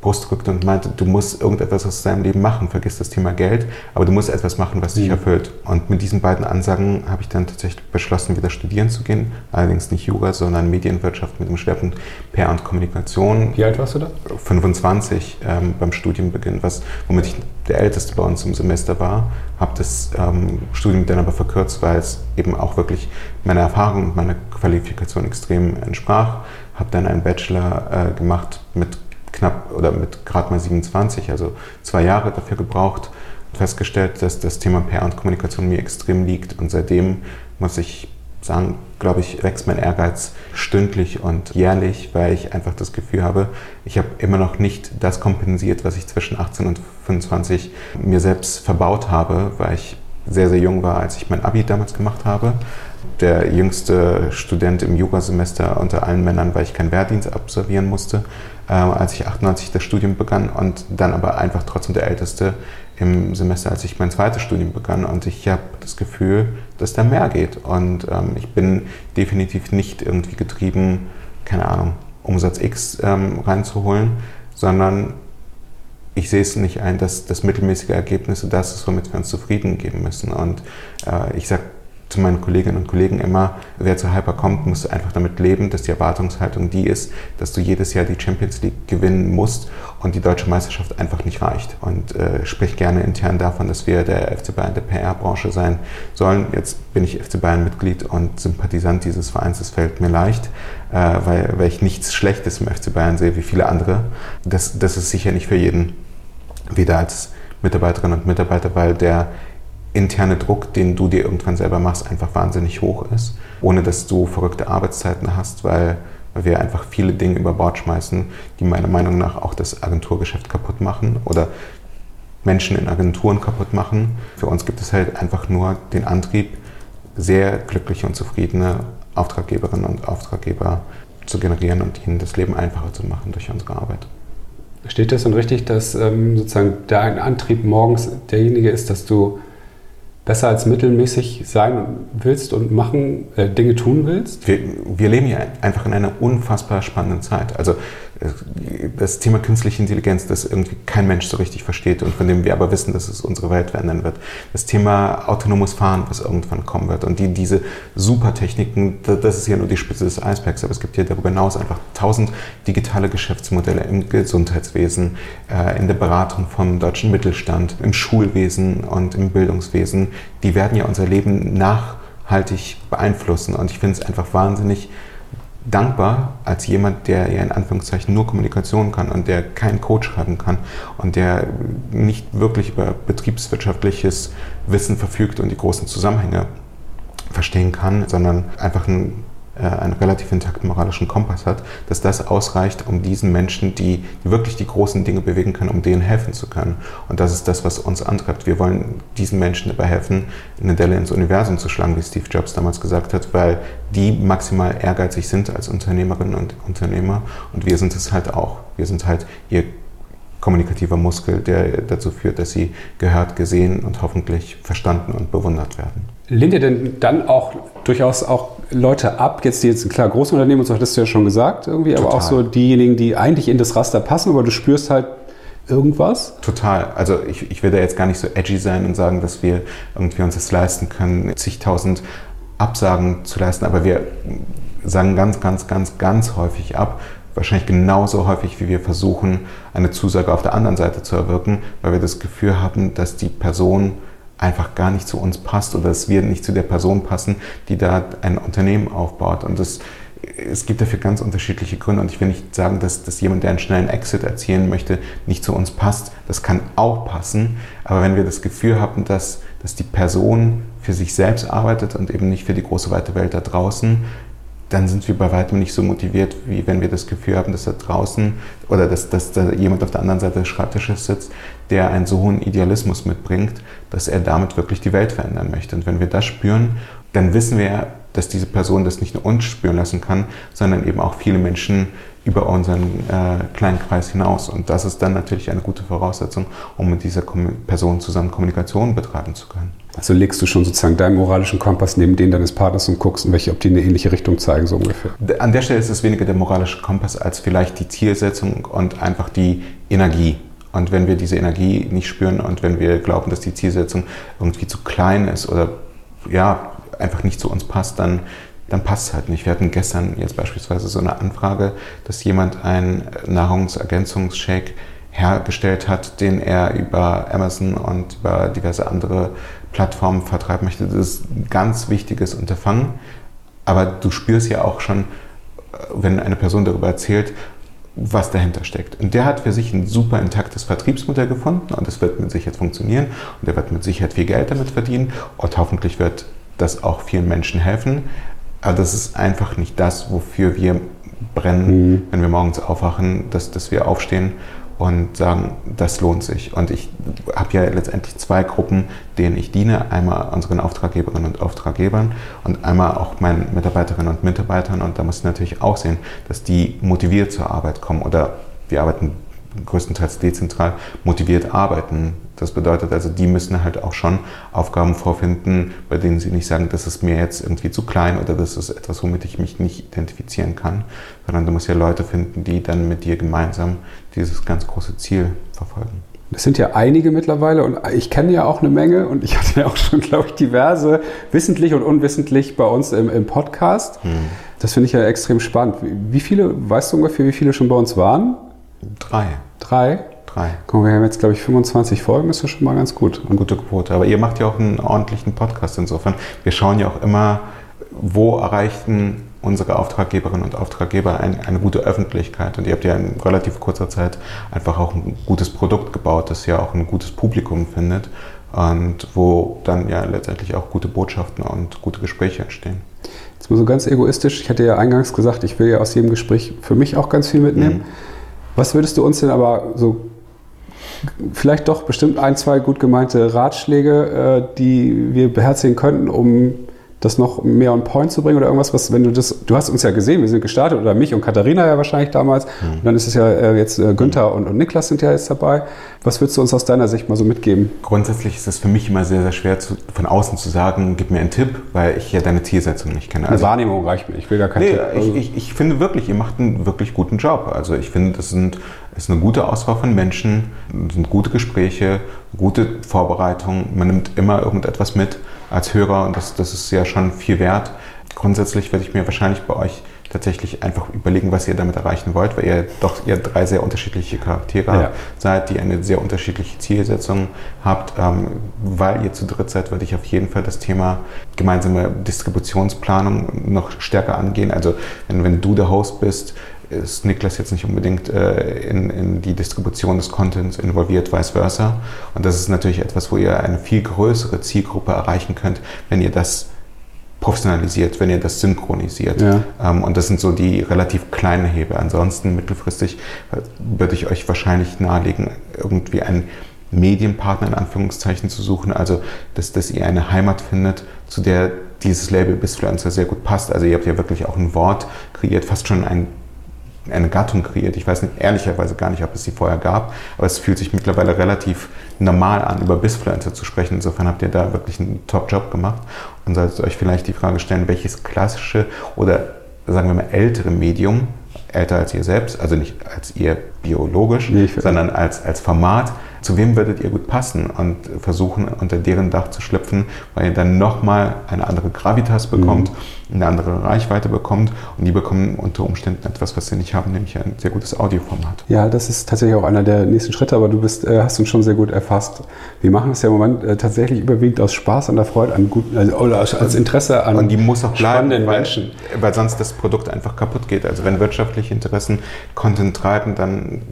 Brust drückte und meinte, du musst irgendetwas aus deinem Leben machen, vergiss das Thema Geld, aber du musst etwas machen, was dich mhm. erfüllt. Und mit diesen beiden Ansagen habe ich dann tatsächlich beschlossen, wieder studieren zu gehen, allerdings nicht Jura, sondern Medienwirtschaft mit dem Schwerpunkt PR und Kommunikation. Wie alt warst du da? 25 ähm, beim Studienbeginn, was, womit ich der Älteste bei uns im Semester war, habe das ähm, Studium dann aber verkürzt, weil es eben auch wirklich meiner Erfahrung und meiner Qualifikation extrem entsprach. Habe dann einen Bachelor äh, gemacht mit knapp oder mit gerade mal 27, also zwei Jahre dafür gebraucht, festgestellt, dass das Thema PR und Kommunikation mir extrem liegt und seitdem muss ich sagen, glaube ich, wächst mein Ehrgeiz stündlich und jährlich, weil ich einfach das Gefühl habe, ich habe immer noch nicht das kompensiert, was ich zwischen 18 und 25 mir selbst verbaut habe, weil ich sehr, sehr jung war, als ich mein Abi damals gemacht habe. Der jüngste Student im Jurasemester unter allen Männern, weil ich keinen Wehrdienst absolvieren musste, äh, als ich 98 das Studium begann und dann aber einfach trotzdem der Älteste im Semester, als ich mein zweites Studium begann. Und ich habe das Gefühl, dass da mehr geht. Und ähm, ich bin definitiv nicht irgendwie getrieben, keine Ahnung, Umsatz X ähm, reinzuholen, sondern ich sehe es nicht ein, dass das mittelmäßige Ergebnisse das ist, womit wir uns zufrieden geben müssen. Und äh, ich sage zu meinen Kolleginnen und Kollegen immer, wer zu Hyper kommt, muss einfach damit leben, dass die Erwartungshaltung die ist, dass du jedes Jahr die Champions League gewinnen musst und die deutsche Meisterschaft einfach nicht reicht. Und äh, sprich gerne intern davon, dass wir der FC Bayern der PR-Branche sein sollen. Jetzt bin ich FC Bayern-Mitglied und Sympathisant dieses Vereins. Es fällt mir leicht, äh, weil, weil ich nichts Schlechtes im FC Bayern sehe wie viele andere. Das, das ist sicher nicht für jeden, weder als Mitarbeiterinnen und Mitarbeiter, weil der interne Druck, den du dir irgendwann selber machst, einfach wahnsinnig hoch ist, ohne dass du verrückte Arbeitszeiten hast, weil, wir einfach viele Dinge über Bord schmeißen, die meiner Meinung nach auch das Agenturgeschäft kaputt machen oder Menschen in Agenturen kaputt machen. Für uns gibt es halt einfach nur den Antrieb, sehr glückliche und zufriedene Auftraggeberinnen und Auftraggeber zu generieren und ihnen das Leben einfacher zu machen durch unsere Arbeit. Steht das dann richtig, dass ähm, sozusagen dein Antrieb morgens derjenige ist, dass du besser als mittelmäßig sein willst und machen, äh, Dinge tun willst? Wir, wir leben ja einfach in einer unfassbar spannenden Zeit. Also das Thema künstliche Intelligenz, das irgendwie kein Mensch so richtig versteht und von dem wir aber wissen, dass es unsere Welt verändern wird. Das Thema autonomes Fahren, was irgendwann kommen wird. Und die, diese Supertechniken, das ist ja nur die Spitze des Eisbergs, aber es gibt ja darüber hinaus einfach tausend digitale Geschäftsmodelle im Gesundheitswesen, äh, in der Beratung vom deutschen Mittelstand, im Schulwesen und im Bildungswesen. Die werden ja unser Leben nachhaltig beeinflussen. Und ich finde es einfach wahnsinnig dankbar als jemand, der ja in Anführungszeichen nur Kommunikation kann und der keinen Code schreiben kann und der nicht wirklich über betriebswirtschaftliches Wissen verfügt und die großen Zusammenhänge verstehen kann, sondern einfach ein einen relativ intakten moralischen Kompass hat, dass das ausreicht, um diesen Menschen, die, die, wirklich die großen Dinge bewegen können, um denen helfen zu können. Und das ist das, was uns antreibt. Wir wollen diesen Menschen dabei helfen, eine Delle ins Universum zu schlagen, wie Steve Jobs damals gesagt hat, weil die maximal ehrgeizig sind als Unternehmerinnen und Unternehmer. Und wir sind es halt auch. Wir sind halt ihr kommunikativer Muskel, der dazu führt, dass sie gehört, gesehen und hoffentlich verstanden und bewundert werden. Lehnt ihr denn dann auch durchaus auch Leute ab, jetzt die jetzt klar Großunternehmen und so hattest du ja schon gesagt irgendwie, Total. aber auch so diejenigen, die eigentlich in das Raster passen, aber du spürst halt irgendwas? Total. Also ich, ich will da jetzt gar nicht so edgy sein und sagen, dass wir irgendwie uns das leisten können, zigtausend Absagen zu leisten, aber wir sagen ganz, ganz, ganz, ganz häufig ab, wahrscheinlich genauso häufig, wie wir versuchen, eine Zusage auf der anderen Seite zu erwirken, weil wir das Gefühl haben, dass die Person einfach gar nicht zu uns passt oder dass wir nicht zu der Person passen, die da ein Unternehmen aufbaut. Und das, es gibt dafür ganz unterschiedliche Gründe. Und ich will nicht sagen, dass, dass jemand, der einen schnellen Exit erzielen möchte, nicht zu uns passt. Das kann auch passen. Aber wenn wir das Gefühl haben, dass, dass die Person für sich selbst arbeitet und eben nicht für die große weite Welt da draußen, dann sind wir bei weitem nicht so motiviert, wie wenn wir das Gefühl haben, dass da draußen oder dass, dass da jemand auf der anderen Seite des Schreibtisches sitzt, der einen so hohen Idealismus mitbringt, dass er damit wirklich die Welt verändern möchte. Und wenn wir das spüren, dann wissen wir, ja, dass diese Person das nicht nur uns spüren lassen kann, sondern eben auch viele Menschen über unseren äh, kleinen Kreis hinaus. Und das ist dann natürlich eine gute Voraussetzung, um mit dieser Person zusammen Kommunikation betreiben zu können. Also legst du schon sozusagen deinen moralischen Kompass neben den deines Partners und guckst, in welche, ob die eine ähnliche Richtung zeigen, so ungefähr. An der Stelle ist es weniger der moralische Kompass als vielleicht die Zielsetzung und einfach die Energie. Und wenn wir diese Energie nicht spüren und wenn wir glauben, dass die Zielsetzung irgendwie zu klein ist oder ja, einfach nicht zu uns passt, dann, dann passt es halt nicht. Wir hatten gestern jetzt beispielsweise so eine Anfrage, dass jemand einen Nahrungsergänzungsshake hergestellt hat, den er über Amazon und über diverse andere Plattformen vertreiben möchte. Das ist ein ganz wichtiges Unterfangen. Aber du spürst ja auch schon, wenn eine Person darüber erzählt, was dahinter steckt. Und der hat für sich ein super intaktes Vertriebsmodell gefunden und es wird mit Sicherheit funktionieren und er wird mit Sicherheit viel Geld damit verdienen und hoffentlich wird das auch vielen Menschen helfen. Aber das ist einfach nicht das, wofür wir brennen, mhm. wenn wir morgens aufwachen, dass, dass wir aufstehen und sagen, das lohnt sich. Und ich habe ja letztendlich zwei Gruppen, denen ich diene. Einmal unseren Auftraggeberinnen und Auftraggebern und einmal auch meinen Mitarbeiterinnen und Mitarbeitern. Und da muss ich natürlich auch sehen, dass die motiviert zur Arbeit kommen oder wir arbeiten größtenteils dezentral motiviert arbeiten. Das bedeutet also, die müssen halt auch schon Aufgaben vorfinden, bei denen sie nicht sagen, das ist mir jetzt irgendwie zu klein oder das ist etwas, womit ich mich nicht identifizieren kann, sondern du musst ja Leute finden, die dann mit dir gemeinsam dieses ganz große Ziel verfolgen. Das sind ja einige mittlerweile und ich kenne ja auch eine Menge und ich hatte ja auch schon, glaube ich, diverse, wissentlich und unwissentlich bei uns im, im Podcast. Hm. Das finde ich ja extrem spannend. Wie viele, weißt du ungefähr, wie viele schon bei uns waren? Drei. Drei? Drei. Guck, wir haben jetzt, glaube ich, 25 Folgen, ist das schon mal ganz gut. Eine gute Quote. Aber ihr macht ja auch einen ordentlichen Podcast insofern. Wir schauen ja auch immer, wo erreichten unsere Auftraggeberinnen und Auftraggeber ein, eine gute Öffentlichkeit. Und ihr habt ja in relativ kurzer Zeit einfach auch ein gutes Produkt gebaut, das ja auch ein gutes Publikum findet und wo dann ja letztendlich auch gute Botschaften und gute Gespräche entstehen. Jetzt mal so ganz egoistisch, ich hatte ja eingangs gesagt, ich will ja aus jedem Gespräch für mich auch ganz viel mitnehmen. Mhm. Was würdest du uns denn aber so vielleicht doch bestimmt ein, zwei gut gemeinte Ratschläge, äh, die wir beherzigen könnten, um das noch mehr on point zu bringen oder irgendwas, was, wenn du das, du hast uns ja gesehen, wir sind gestartet oder mich und Katharina ja wahrscheinlich damals. Mhm. Und dann ist es ja äh, jetzt äh, Günther und, und Niklas sind ja jetzt dabei. Was würdest du uns aus deiner Sicht mal so mitgeben? Grundsätzlich ist es für mich immer sehr, sehr schwer zu, von außen zu sagen, gib mir einen Tipp, weil ich ja deine Zielsetzung nicht kenne. Also, Eine Wahrnehmung reicht mir, ich will gar keinen nee, Tipp. Also ich, ich, ich finde wirklich, ihr macht einen wirklich guten Job. Also ich finde, das sind, ist eine gute Auswahl von Menschen, sind gute Gespräche, gute Vorbereitung. Man nimmt immer irgendetwas mit als Hörer und das, das ist ja schon viel wert. Grundsätzlich werde ich mir wahrscheinlich bei euch tatsächlich einfach überlegen, was ihr damit erreichen wollt, weil ihr doch ihr drei sehr unterschiedliche Charaktere ja. seid, die eine sehr unterschiedliche Zielsetzung habt. Ähm, weil ihr zu dritt seid, würde ich auf jeden Fall das Thema gemeinsame Distributionsplanung noch stärker angehen. Also wenn, wenn du der Host bist, ist Niklas jetzt nicht unbedingt äh, in, in, die Distribution des Contents involviert, vice versa. Und das ist natürlich etwas, wo ihr eine viel größere Zielgruppe erreichen könnt, wenn ihr das professionalisiert, wenn ihr das synchronisiert. Ja. Ähm, und das sind so die relativ kleinen Hebel. Ansonsten mittelfristig äh, würde ich euch wahrscheinlich nahelegen, irgendwie einen Medienpartner in Anführungszeichen zu suchen. Also, dass, dass ihr eine Heimat findet, zu der dieses Label Bisfluencer sehr gut passt. Also ihr habt ja wirklich auch ein Wort kreiert, fast schon ein eine Gattung kreiert. Ich weiß nicht, ehrlicherweise gar nicht, ob es sie vorher gab, aber es fühlt sich mittlerweile relativ normal an, über Bisfluencer zu sprechen. Insofern habt ihr da wirklich einen Top-Job gemacht und solltet euch vielleicht die Frage stellen, welches klassische oder sagen wir mal ältere Medium, älter als ihr selbst, also nicht als ihr biologisch, nee, sondern als, als Format, zu wem würdet ihr gut passen und versuchen, unter deren Dach zu schlüpfen, weil ihr dann nochmal eine andere Gravitas bekommt, mhm. eine andere Reichweite bekommt und die bekommen unter Umständen etwas, was sie nicht haben, nämlich ein sehr gutes Audioformat. Ja, das ist tatsächlich auch einer der nächsten Schritte, aber du bist, äh, hast uns schon sehr gut erfasst. Wir machen es ja im Moment äh, tatsächlich überwiegend aus Spaß und der Freude an guten, also, oder als Interesse an und die muss auch bleiben, weil, Menschen. Weil sonst das Produkt einfach kaputt geht. Also wenn wirtschaftliche Interessen Content treiben, dann,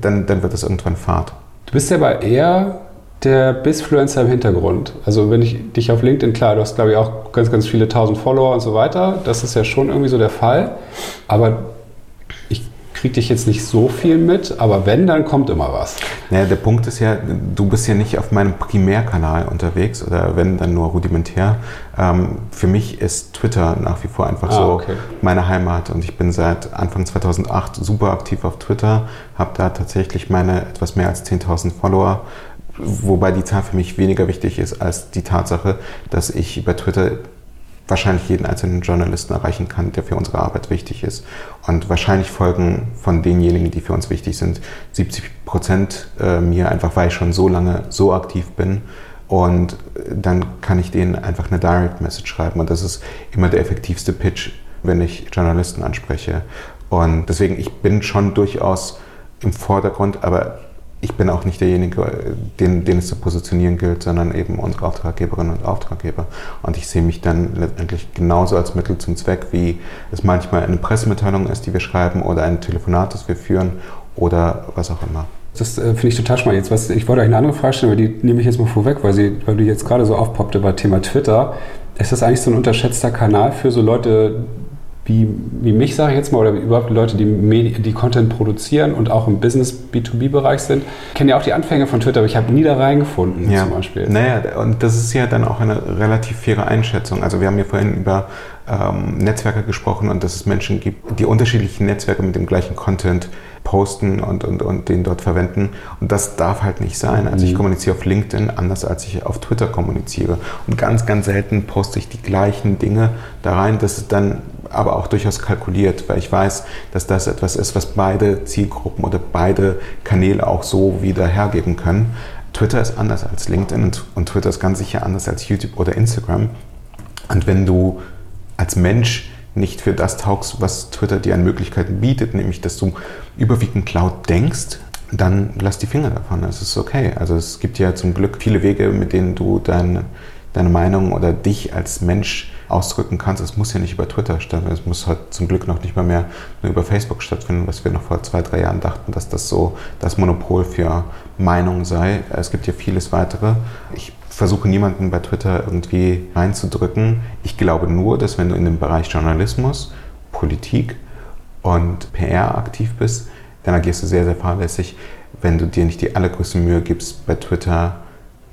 dann, dann wird es irgendwann Fahrt. Du bist ja aber eher der Bisfluencer im Hintergrund. Also wenn ich dich auf LinkedIn, klar, du hast glaube ich auch ganz, ganz viele tausend Follower und so weiter. Das ist ja schon irgendwie so der Fall. Aber kriege dich jetzt nicht so viel mit, aber wenn, dann kommt immer was. Naja, der Punkt ist ja, du bist ja nicht auf meinem Primärkanal unterwegs oder wenn, dann nur rudimentär. Ähm, für mich ist Twitter nach wie vor einfach ah, so okay. meine Heimat und ich bin seit Anfang 2008 super aktiv auf Twitter, habe da tatsächlich meine etwas mehr als 10.000 Follower wobei die Zahl für mich weniger wichtig ist als die Tatsache, dass ich über Twitter wahrscheinlich jeden einzelnen Journalisten erreichen kann, der für unsere Arbeit wichtig ist. Und wahrscheinlich folgen von denjenigen, die für uns wichtig sind, 70 Prozent äh, mir, einfach weil ich schon so lange so aktiv bin. Und dann kann ich denen einfach eine Direct Message schreiben. Und das ist immer der effektivste Pitch, wenn ich Journalisten anspreche. Und deswegen, ich bin schon durchaus im Vordergrund, aber ich bin auch nicht derjenige, den, den es zu positionieren gilt, sondern eben unsere Auftraggeberinnen und Auftraggeber. Und ich sehe mich dann letztendlich genauso als Mittel zum Zweck, wie es manchmal eine Pressemitteilung ist, die wir schreiben oder ein Telefonat, das wir führen oder was auch immer. Das äh, finde ich total spannend. Jetzt, was, ich wollte euch eine andere Frage stellen, aber die nehme ich jetzt mal vorweg, weil, sie, weil die jetzt gerade so aufpoppte bei Thema Twitter. Ist das eigentlich so ein unterschätzter Kanal für so Leute, wie, wie mich, sage ich jetzt mal, oder überhaupt Leute, die, Medi die Content produzieren und auch im Business B2B-Bereich sind. Ich kenne ja auch die Anfänge von Twitter, aber ich habe nie da reingefunden ja. zum Beispiel. Naja, und das ist ja dann auch eine relativ faire Einschätzung. Also wir haben ja vorhin über ähm, Netzwerke gesprochen und dass es Menschen gibt, die unterschiedliche Netzwerke mit dem gleichen Content posten und, und, und den dort verwenden. Und das darf halt nicht sein. Also ich mhm. kommuniziere auf LinkedIn anders, als ich auf Twitter kommuniziere. Und ganz, ganz selten poste ich die gleichen Dinge da rein. Das ist dann aber auch durchaus kalkuliert, weil ich weiß, dass das etwas ist, was beide Zielgruppen oder beide Kanäle auch so wieder hergeben können. Twitter ist anders als LinkedIn und Twitter ist ganz sicher anders als YouTube oder Instagram. Und wenn du als Mensch nicht für das taugst, was Twitter dir an Möglichkeiten bietet, nämlich dass du überwiegend laut denkst, dann lass die Finger davon. Es ist okay. Also es gibt ja zum Glück viele Wege, mit denen du dein, deine Meinung oder dich als Mensch ausdrücken kannst. Es muss ja nicht über Twitter stattfinden. Es muss halt zum Glück noch nicht mal mehr nur über Facebook stattfinden, was wir noch vor zwei, drei Jahren dachten, dass das so das Monopol für Meinung sei. Es gibt ja vieles weitere. Ich versuche niemanden bei Twitter irgendwie reinzudrücken. Ich glaube nur, dass wenn du in dem Bereich Journalismus, Politik und PR aktiv bist, dann agierst du sehr, sehr fahrlässig, wenn du dir nicht die allergrößte Mühe gibst, bei Twitter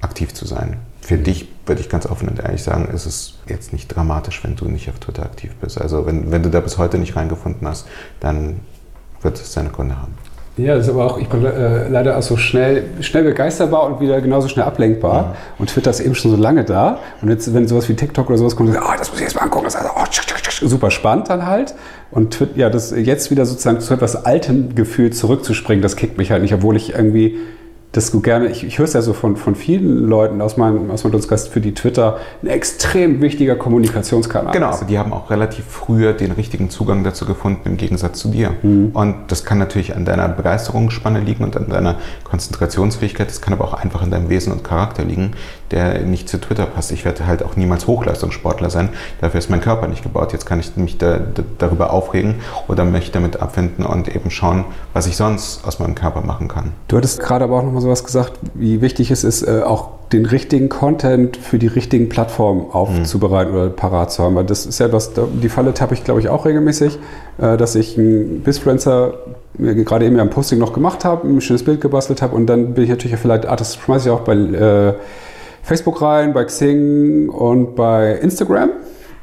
aktiv zu sein für dich würde ich ganz offen und ehrlich sagen, ist es jetzt nicht dramatisch, wenn du nicht auf Twitter aktiv bist. Also wenn, wenn du da bis heute nicht reingefunden hast, dann wird es seine Gründe haben. Ja, das ist aber auch, ich bin äh, leider auch so schnell, schnell begeisterbar und wieder genauso schnell ablenkbar. Mhm. Und Twitter ist eben schon so lange da. Und jetzt, wenn sowas wie TikTok oder sowas kommt, dann, oh, das muss ich jetzt mal angucken. Das ist also, oh, tsch, tsch, tsch, super spannend dann halt. Und ja, das jetzt wieder sozusagen zu etwas altem Gefühl zurückzuspringen, das kickt mich halt nicht, obwohl ich irgendwie dass du gerne, ich, ich höre es ja so von, von vielen Leuten aus meinem, aus meinem Dunstkreis, für die Twitter ein extrem wichtiger Kommunikationskanal Genau, aber die haben auch relativ früher den richtigen Zugang dazu gefunden, im Gegensatz zu dir. Mhm. Und das kann natürlich an deiner Begeisterungsspanne liegen und an deiner Konzentrationsfähigkeit. Das kann aber auch einfach an deinem Wesen und Charakter liegen, der nicht zu Twitter passt. Ich werde halt auch niemals Hochleistungssportler sein. Dafür ist mein Körper nicht gebaut. Jetzt kann ich mich da, da, darüber aufregen oder mich damit abfinden und eben schauen, was ich sonst aus meinem Körper machen kann. Du hattest gerade aber auch nochmal sowas gesagt, wie wichtig es ist, äh, auch den richtigen Content für die richtigen Plattformen aufzubereiten mhm. oder parat zu haben. Weil das ist ja was, die Falle tappe ich glaube ich auch regelmäßig, äh, dass ich einen Bisfluencer gerade eben ja ein Posting noch gemacht habe, ein schönes Bild gebastelt habe und dann bin ich natürlich vielleicht, ah, das schmeiße ich auch bei äh, Facebook rein, bei Xing und bei Instagram.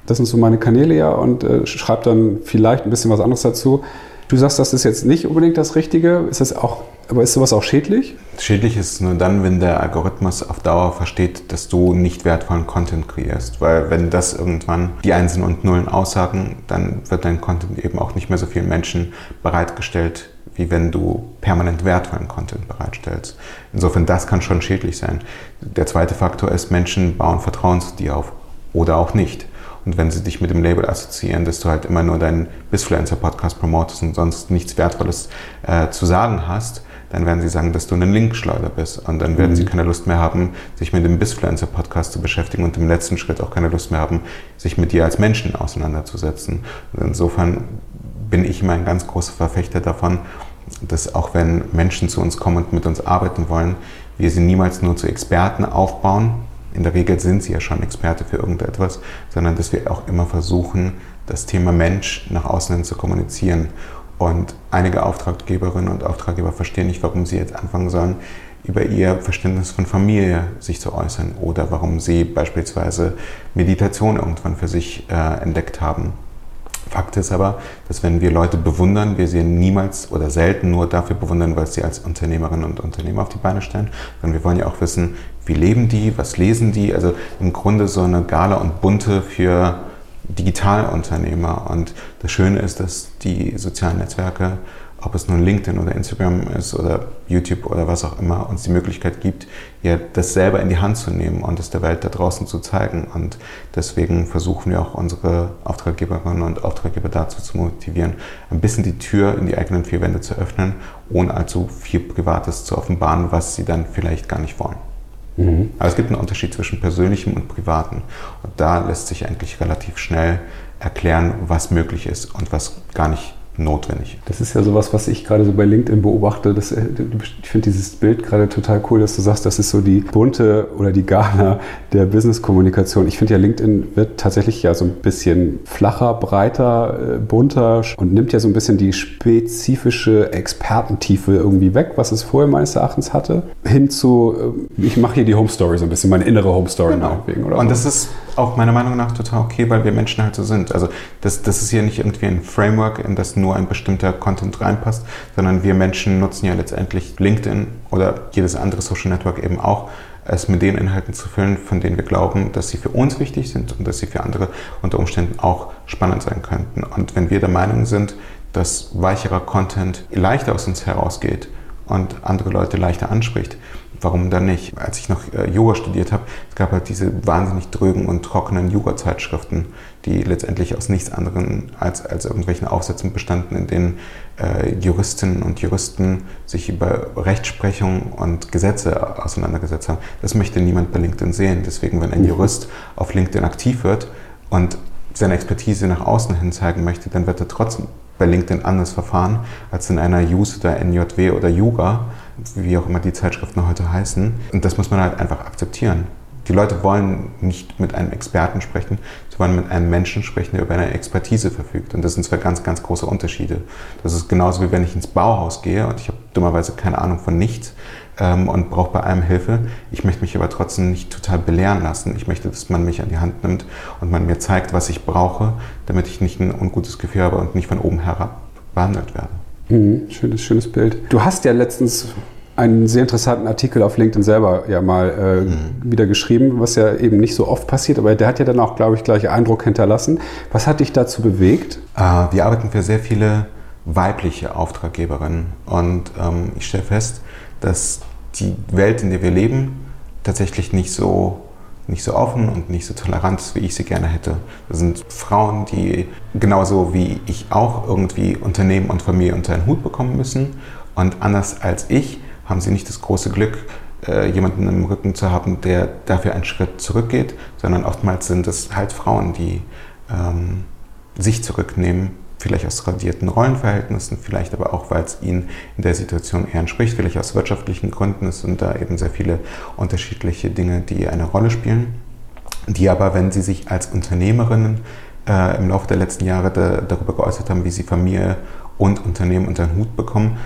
Das sind so meine Kanäle ja und äh, schreibe dann vielleicht ein bisschen was anderes dazu. Du sagst, das ist jetzt nicht unbedingt das Richtige. Ist das auch, aber ist sowas auch schädlich? Schädlich ist es nur dann, wenn der Algorithmus auf Dauer versteht, dass du nicht wertvollen Content kreierst. Weil wenn das irgendwann die Einsen und Nullen aussagen, dann wird dein Content eben auch nicht mehr so vielen Menschen bereitgestellt, wie wenn du permanent wertvollen Content bereitstellst. Insofern, das kann schon schädlich sein. Der zweite Faktor ist, Menschen bauen Vertrauen zu dir auf oder auch nicht. Und wenn sie dich mit dem Label assoziieren, dass du halt immer nur deinen Bisfluencer-Podcast promotest und sonst nichts Wertvolles äh, zu sagen hast, dann werden sie sagen, dass du ein Linkschleuder bist. Und dann werden mhm. sie keine Lust mehr haben, sich mit dem Bisfluencer-Podcast zu beschäftigen und im letzten Schritt auch keine Lust mehr haben, sich mit dir als Menschen auseinanderzusetzen. Und insofern bin ich immer ein ganz großer Verfechter davon, dass auch wenn Menschen zu uns kommen und mit uns arbeiten wollen, wir sie niemals nur zu Experten aufbauen, in der Regel sind sie ja schon Experte für irgendetwas, sondern dass wir auch immer versuchen, das Thema Mensch nach außen hin zu kommunizieren. Und einige Auftraggeberinnen und Auftraggeber verstehen nicht, warum sie jetzt anfangen sollen, über ihr Verständnis von Familie sich zu äußern oder warum sie beispielsweise Meditation irgendwann für sich äh, entdeckt haben. Fakt ist aber, dass wenn wir Leute bewundern, wir sie niemals oder selten nur dafür bewundern, weil sie als Unternehmerinnen und Unternehmer auf die Beine stellen, sondern wir wollen ja auch wissen, wie leben die, was lesen die. Also im Grunde so eine Gala und bunte für Digitalunternehmer. Und das Schöne ist, dass die sozialen Netzwerke ob es nun LinkedIn oder Instagram ist oder YouTube oder was auch immer, uns die Möglichkeit gibt, ja, das selber in die Hand zu nehmen und es der Welt da draußen zu zeigen. Und deswegen versuchen wir auch unsere Auftraggeberinnen und Auftraggeber dazu zu motivieren, ein bisschen die Tür in die eigenen vier Wände zu öffnen, ohne allzu viel Privates zu offenbaren, was sie dann vielleicht gar nicht wollen. Mhm. Aber es gibt einen Unterschied zwischen persönlichem und privatem. Und da lässt sich eigentlich relativ schnell erklären, was möglich ist und was gar nicht notwendig. Das ist ja sowas, was ich gerade so bei LinkedIn beobachte. Das, äh, ich finde dieses Bild gerade total cool, dass du sagst, das ist so die bunte oder die Gala der Business-Kommunikation. Ich finde ja, LinkedIn wird tatsächlich ja so ein bisschen flacher, breiter, äh, bunter und nimmt ja so ein bisschen die spezifische Expertentiefe irgendwie weg, was es vorher meines Erachtens hatte, hin zu, äh, ich mache hier die Home Story so ein bisschen, meine innere Home Story genau. meinetwegen. Oder und so. das ist auch meiner Meinung nach total okay, weil wir Menschen halt so sind. Also das, das ist hier nicht irgendwie ein Framework, in das nur ein bestimmter Content reinpasst, sondern wir Menschen nutzen ja letztendlich LinkedIn oder jedes andere Social Network eben auch, es mit den Inhalten zu füllen, von denen wir glauben, dass sie für uns wichtig sind und dass sie für andere unter Umständen auch spannend sein könnten. Und wenn wir der Meinung sind, dass weicherer Content leichter aus uns herausgeht und andere Leute leichter anspricht, warum dann nicht? Als ich noch äh, Yoga studiert habe, es gab halt diese wahnsinnig drögen und trockenen Yoga-Zeitschriften, die letztendlich aus nichts anderem als, als irgendwelchen Aufsätzen bestanden, in denen äh, Juristinnen und Juristen sich über Rechtsprechung und Gesetze auseinandergesetzt haben. Das möchte niemand bei LinkedIn sehen. Deswegen, wenn ein mhm. Jurist auf LinkedIn aktiv wird und seine Expertise nach außen hin zeigen möchte, dann wird er trotzdem bei LinkedIn anders verfahren als in einer Use oder NJW oder Yoga, wie auch immer die Zeitschriften heute heißen. Und das muss man halt einfach akzeptieren. Die Leute wollen nicht mit einem Experten sprechen, sie wollen mit einem Menschen sprechen, der über eine Expertise verfügt. Und das sind zwei ganz, ganz große Unterschiede. Das ist genauso wie wenn ich ins Bauhaus gehe und ich habe dummerweise keine Ahnung von nichts, ähm, und brauche bei allem Hilfe. Ich möchte mich aber trotzdem nicht total belehren lassen. Ich möchte, dass man mich an die Hand nimmt und man mir zeigt, was ich brauche, damit ich nicht ein ungutes Gefühl habe und nicht von oben herab behandelt werde. Mhm, schönes, schönes Bild. Du hast ja letztens einen sehr interessanten Artikel auf LinkedIn selber ja mal äh, mhm. wieder geschrieben, was ja eben nicht so oft passiert, aber der hat ja dann auch, glaube ich, gleich Eindruck hinterlassen. Was hat dich dazu bewegt? Äh, wir arbeiten für sehr viele weibliche Auftraggeberinnen und ähm, ich stelle fest, dass die Welt, in der wir leben, tatsächlich nicht so nicht so offen und nicht so tolerant ist, wie ich sie gerne hätte. Das sind Frauen, die genauso wie ich auch irgendwie Unternehmen und Familie unter einen Hut bekommen müssen. Und anders als ich haben sie nicht das große Glück, äh, jemanden im Rücken zu haben, der dafür einen Schritt zurückgeht, sondern oftmals sind es halt Frauen, die ähm, sich zurücknehmen, vielleicht aus tradierten Rollenverhältnissen, vielleicht aber auch, weil es ihnen in der Situation eher entspricht, vielleicht aus wirtschaftlichen Gründen. Es sind da eben sehr viele unterschiedliche Dinge, die eine Rolle spielen, die aber, wenn sie sich als Unternehmerinnen äh, im Laufe der letzten Jahre da, darüber geäußert haben, wie sie Familie und Unternehmen unter den Hut bekommen,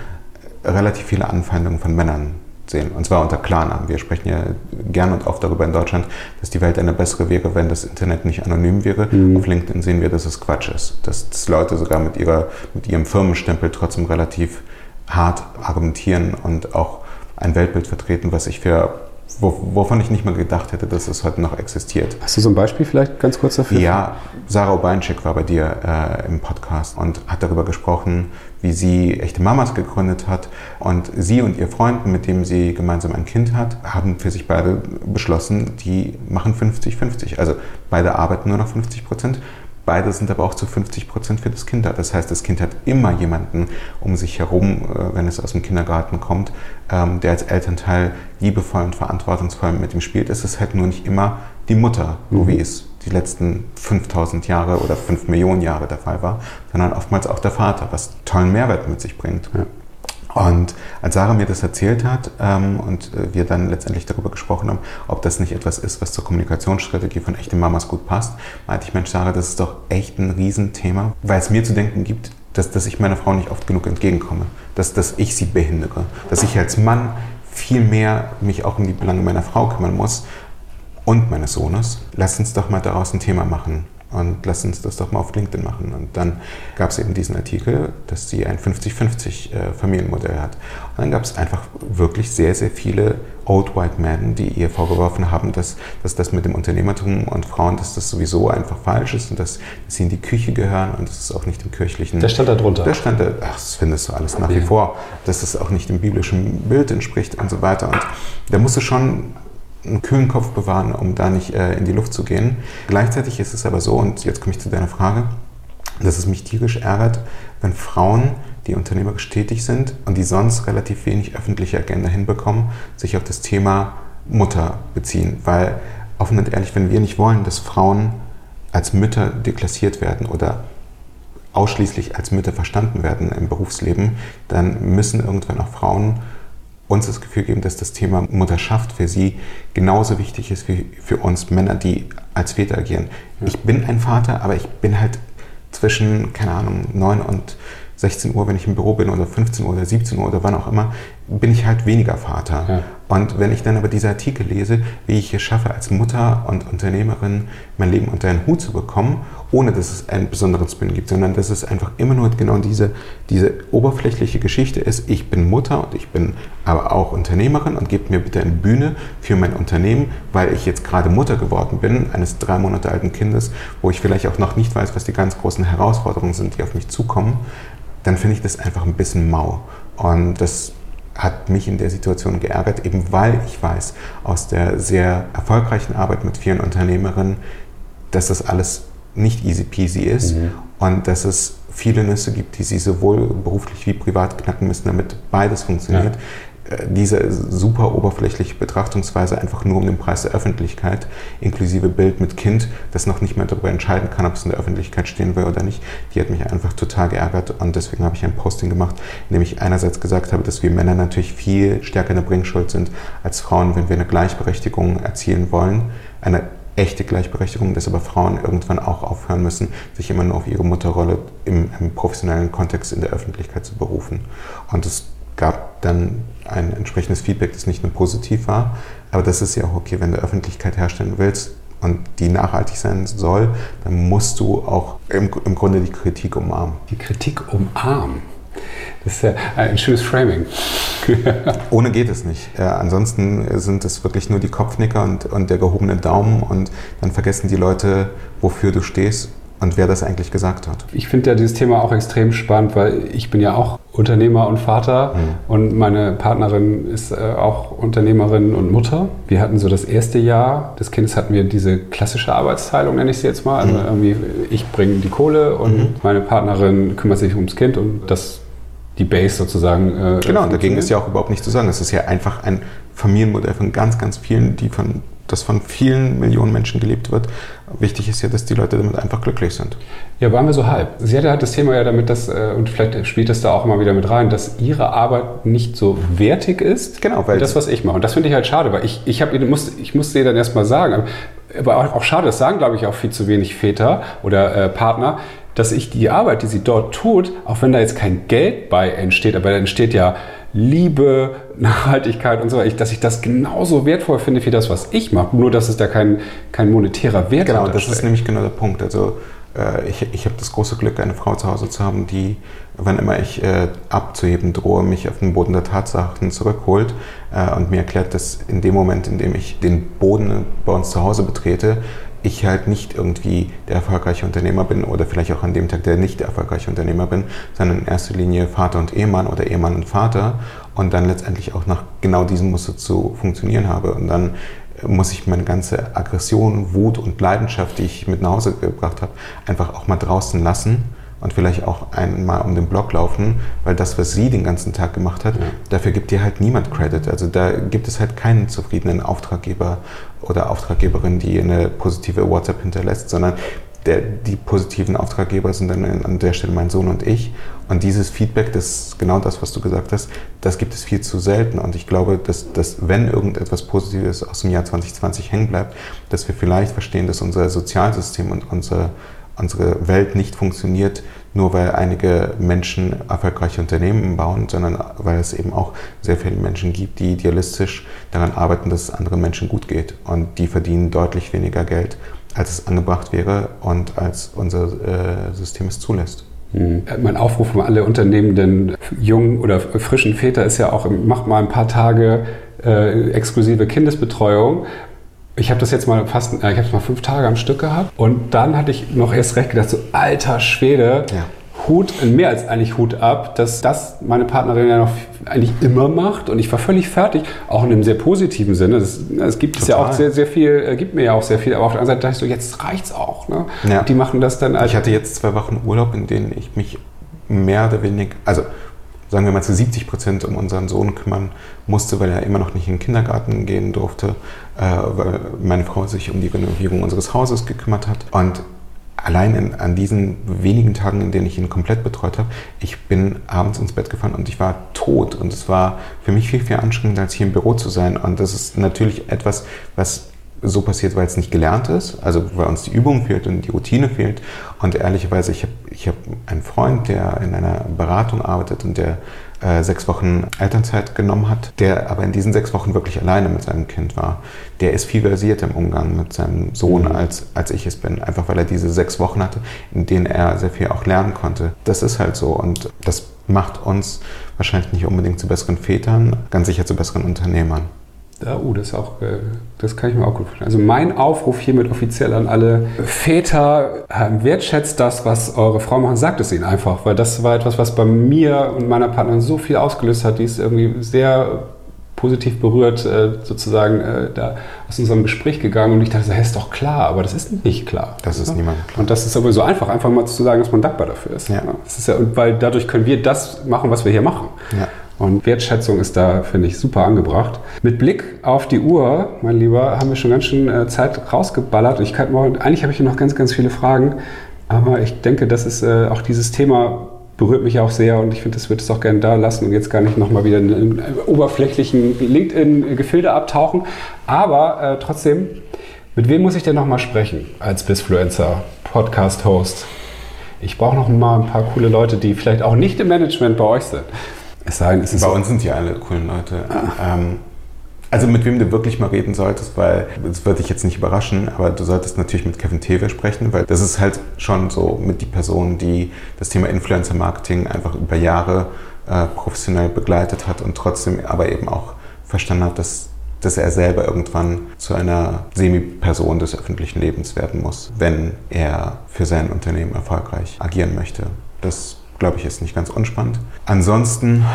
relativ viele Anfeindungen von Männern sehen. Und zwar unter Klarnamen. Wir sprechen ja gern und oft darüber in Deutschland, dass die Welt eine bessere wäre, wenn das Internet nicht anonym wäre. Mhm. Auf LinkedIn sehen wir, dass es Quatsch ist. Dass, dass Leute sogar mit, ihrer, mit ihrem Firmenstempel trotzdem relativ hart argumentieren und auch ein Weltbild vertreten, was ich für wovon ich nicht mal gedacht hätte, dass es heute noch existiert. Hast du so ein Beispiel vielleicht ganz kurz dafür? Ja, Sarah Obeinschek war bei dir äh, im Podcast und hat darüber gesprochen, wie sie echte Mamas gegründet hat. Und sie und ihr Freund, mit dem sie gemeinsam ein Kind hat, haben für sich beide beschlossen, die machen 50-50. Also beide arbeiten nur noch 50 Prozent. Beide sind aber auch zu 50 Prozent für das Kind da. Das heißt, das Kind hat immer jemanden um sich herum, äh, wenn es aus dem Kindergarten kommt, ähm, der als Elternteil liebevoll und verantwortungsvoll mit ihm spielt. Es ist halt nur nicht immer die Mutter, so mhm. wie es die letzten 5000 Jahre oder 5 Millionen Jahre der Fall war, sondern oftmals auch der Vater, was tollen Mehrwert mit sich bringt. Ja. Und als Sarah mir das erzählt hat ähm, und äh, wir dann letztendlich darüber gesprochen haben, ob das nicht etwas ist, was zur Kommunikationsstrategie von echten Mamas gut passt, meinte ich, Mensch, Sarah, das ist doch echt ein Riesenthema, weil es mir zu denken gibt, dass, dass ich meiner Frau nicht oft genug entgegenkomme, dass, dass ich sie behindere, dass ich als Mann viel mehr mich auch um die Belange meiner Frau kümmern muss und meines Sohnes. Lass uns doch mal daraus ein Thema machen und lass uns das doch mal auf LinkedIn machen. Und dann gab es eben diesen Artikel, dass sie ein 50-50 äh, Familienmodell hat. Und dann gab es einfach wirklich sehr, sehr viele Old White Men, die ihr vorgeworfen haben, dass, dass das mit dem Unternehmertum und Frauen, dass das sowieso einfach falsch ist und dass, dass sie in die Küche gehören und das ist auch nicht im kirchlichen... Der stand da drunter. Der stand da, ach, das findest du alles nach wie vor, dass das auch nicht dem biblischen Bild entspricht und so weiter. Und da musst du schon einen kühlen Kopf bewahren, um da nicht äh, in die Luft zu gehen. Gleichzeitig ist es aber so, und jetzt komme ich zu deiner Frage, dass es mich tierisch ärgert, wenn Frauen, die unternehmerisch tätig sind und die sonst relativ wenig öffentliche Agenda hinbekommen, sich auf das Thema Mutter beziehen. Weil offen und ehrlich, wenn wir nicht wollen, dass Frauen als Mütter deklassiert werden oder ausschließlich als Mütter verstanden werden im Berufsleben, dann müssen irgendwann auch Frauen uns das Gefühl geben, dass das Thema Mutterschaft für sie genauso wichtig ist wie für uns Männer, die als Väter agieren. Ich bin ein Vater, aber ich bin halt zwischen, keine Ahnung, 9 und 16 Uhr, wenn ich im Büro bin, oder 15 Uhr oder 17 Uhr oder wann auch immer, bin ich halt weniger Vater. Ja. Und wenn ich dann aber diese Artikel lese, wie ich es schaffe, als Mutter und Unternehmerin mein Leben unter einen Hut zu bekommen, ohne dass es einen besonderen Spin gibt, sondern dass es einfach immer nur genau diese, diese oberflächliche Geschichte ist, ich bin Mutter und ich bin aber auch Unternehmerin und gebt mir bitte eine Bühne für mein Unternehmen, weil ich jetzt gerade Mutter geworden bin, eines drei Monate alten Kindes, wo ich vielleicht auch noch nicht weiß, was die ganz großen Herausforderungen sind, die auf mich zukommen dann finde ich das einfach ein bisschen mau. Und das hat mich in der Situation geärgert, eben weil ich weiß aus der sehr erfolgreichen Arbeit mit vielen Unternehmerinnen, dass das alles nicht easy peasy ist mhm. und dass es viele Nüsse gibt, die sie sowohl beruflich wie privat knacken müssen, damit beides funktioniert. Ja. Diese super oberflächliche Betrachtungsweise einfach nur um den Preis der Öffentlichkeit, inklusive Bild mit Kind, das noch nicht mehr darüber entscheiden kann, ob es in der Öffentlichkeit stehen will oder nicht, die hat mich einfach total geärgert und deswegen habe ich ein Posting gemacht, in dem ich einerseits gesagt habe, dass wir Männer natürlich viel stärker in der Bringschuld sind als Frauen, wenn wir eine Gleichberechtigung erzielen wollen, eine echte Gleichberechtigung, dass aber Frauen irgendwann auch aufhören müssen, sich immer nur auf ihre Mutterrolle im, im professionellen Kontext in der Öffentlichkeit zu berufen. Und es gab dann ein entsprechendes Feedback, das nicht nur positiv war. Aber das ist ja auch okay, wenn du Öffentlichkeit herstellen willst und die nachhaltig sein soll, dann musst du auch im, im Grunde die Kritik umarmen. Die Kritik umarmen. Das ist ja ein schönes Framing. Ohne geht es nicht. Äh, ansonsten sind es wirklich nur die Kopfnicker und, und der gehobene Daumen und dann vergessen die Leute, wofür du stehst und wer das eigentlich gesagt hat. Ich finde ja dieses Thema auch extrem spannend, weil ich bin ja auch Unternehmer und Vater mhm. und meine Partnerin ist äh, auch Unternehmerin und Mutter. Wir hatten so das erste Jahr des Kindes hatten wir diese klassische Arbeitsteilung, nenne ich sie jetzt mal. Also mhm. irgendwie ich bringe die Kohle und mhm. meine Partnerin kümmert sich ums Kind und das die Base sozusagen. Äh, genau, dagegen ist ja auch überhaupt nicht zu sagen. Es ist ja einfach ein Familienmodell von ganz, ganz vielen, die von das von vielen Millionen Menschen gelebt wird. Wichtig ist ja, dass die Leute damit einfach glücklich sind. Ja, waren wir so halb. Sie hatte halt das Thema ja damit, dass, äh, und vielleicht spielt das da auch mal wieder mit rein, dass ihre Arbeit nicht so wertig ist. Genau, weil. Das, was ich mache. Und das finde ich halt schade, weil ich, ich, hab, muss, ich musste ihr dann erstmal sagen, aber auch schade, das sagen, glaube ich, auch viel zu wenig Väter oder äh, Partner, dass ich die Arbeit, die sie dort tut, auch wenn da jetzt kein Geld bei entsteht, aber da entsteht ja Liebe, Nachhaltigkeit und so, weiter, dass ich das genauso wertvoll finde wie das, was ich mache. Nur, dass es da kein, kein monetärer Wert Genau, das ist nämlich genau der Punkt. Also äh, ich, ich habe das große Glück, eine Frau zu Hause zu haben, die, wann immer ich äh, abzuheben drohe, mich auf den Boden der Tatsachen zurückholt äh, und mir erklärt, dass in dem Moment, in dem ich den Boden bei uns zu Hause betrete, ich halt nicht irgendwie der erfolgreiche Unternehmer bin oder vielleicht auch an dem Tag der nicht erfolgreiche Unternehmer bin, sondern in erster Linie Vater und Ehemann oder Ehemann und Vater und dann letztendlich auch nach genau diesem Muster zu funktionieren habe. Und dann muss ich meine ganze Aggression, Wut und Leidenschaft, die ich mit nach Hause gebracht habe, einfach auch mal draußen lassen und vielleicht auch einmal um den Block laufen, weil das, was sie den ganzen Tag gemacht hat, ja. dafür gibt dir halt niemand Credit. Also da gibt es halt keinen zufriedenen Auftraggeber oder Auftraggeberin, die eine positive WhatsApp hinterlässt, sondern der, die positiven Auftraggeber sind dann an der Stelle mein Sohn und ich. Und dieses Feedback, das ist genau das, was du gesagt hast, das gibt es viel zu selten. Und ich glaube, dass, dass wenn irgendetwas Positives aus dem Jahr 2020 hängen bleibt, dass wir vielleicht verstehen, dass unser Sozialsystem und unser unsere Welt nicht funktioniert, nur weil einige Menschen erfolgreiche Unternehmen bauen, sondern weil es eben auch sehr viele Menschen gibt, die idealistisch daran arbeiten, dass es anderen Menschen gut geht. Und die verdienen deutlich weniger Geld, als es angebracht wäre und als unser äh, System es zulässt. Mhm. Mein Aufruf an alle unternehmenden jungen oder frischen Väter ist ja auch, macht mal ein paar Tage äh, exklusive Kindesbetreuung ich habe das jetzt mal fast, äh, ich habe es mal fünf Tage am Stück gehabt und dann hatte ich noch erst recht gedacht, so alter Schwede, ja. Hut, mehr als eigentlich Hut ab, dass das meine Partnerin ja noch eigentlich immer macht und ich war völlig fertig, auch in einem sehr positiven Sinne. Es gibt es ja auch sehr, sehr viel, äh, gibt mir ja auch sehr viel, aber auf der anderen Seite dachte ich so, jetzt reicht's auch. Ne? Ja. Die machen das dann als. Ich hatte jetzt zwei Wochen Urlaub, in denen ich mich mehr oder weniger, also sagen wir mal zu 70 Prozent um unseren Sohn kümmern musste, weil er immer noch nicht in den Kindergarten gehen durfte, weil meine Frau sich um die Renovierung unseres Hauses gekümmert hat. Und allein in, an diesen wenigen Tagen, in denen ich ihn komplett betreut habe, ich bin abends ins Bett gefahren und ich war tot. Und es war für mich viel, viel anstrengender, als hier im Büro zu sein. Und das ist natürlich etwas, was so passiert, weil es nicht gelernt ist, also weil uns die Übung fehlt und die Routine fehlt. Und ehrlicherweise, ich habe ich hab einen Freund, der in einer Beratung arbeitet und der äh, sechs Wochen Elternzeit genommen hat, der aber in diesen sechs Wochen wirklich alleine mit seinem Kind war. Der ist viel versierter im Umgang mit seinem Sohn, mhm. als, als ich es bin. Einfach weil er diese sechs Wochen hatte, in denen er sehr viel auch lernen konnte. Das ist halt so und das macht uns wahrscheinlich nicht unbedingt zu besseren Vätern, ganz sicher zu besseren Unternehmern. Ja, uh, das, auch, äh, das kann ich mir auch gut vorstellen. Also mein Aufruf hiermit offiziell an alle Väter, ähm, wertschätzt das, was eure Frau machen, sagt es ihnen einfach, weil das war etwas, was bei mir und meiner Partnerin so viel ausgelöst hat, die ist irgendwie sehr positiv berührt äh, sozusagen äh, da aus unserem Gespräch gegangen und ich dachte, das ist doch klar, aber das ist nicht klar. Das ist niemand klar. Und das ist aber so einfach, einfach mal zu sagen, dass man dankbar dafür ist. Ja. Das ist ja, und weil dadurch können wir das machen, was wir hier machen. Ja. Und Wertschätzung ist da, finde ich, super angebracht. Mit Blick auf die Uhr, mein Lieber, haben wir schon ganz schön äh, Zeit rausgeballert. Ich kann eigentlich habe ich hier noch ganz, ganz viele Fragen, aber ich denke, das ist äh, auch dieses Thema berührt mich auch sehr und ich finde, das wird es auch gerne da lassen und jetzt gar nicht nochmal wieder in, in oberflächlichen LinkedIn-Gefilde abtauchen. Aber äh, trotzdem, mit wem muss ich denn nochmal sprechen als Bisfluencer, Podcast-Host? Ich brauche noch mal ein paar coole Leute, die vielleicht auch nicht im Management bei euch sind. Es sei denn, es ist Bei uns sind ja alle coolen Leute. Ah. Ähm, also mit wem du wirklich mal reden solltest, weil das würde dich jetzt nicht überraschen, aber du solltest natürlich mit Kevin Tewe sprechen, weil das ist halt schon so mit die Person, die das Thema Influencer Marketing einfach über Jahre äh, professionell begleitet hat und trotzdem aber eben auch verstanden hat, dass, dass er selber irgendwann zu einer Semi-Person des öffentlichen Lebens werden muss, wenn er für sein Unternehmen erfolgreich agieren möchte. Das, glaube ich, ist nicht ganz unspannend. Ansonsten,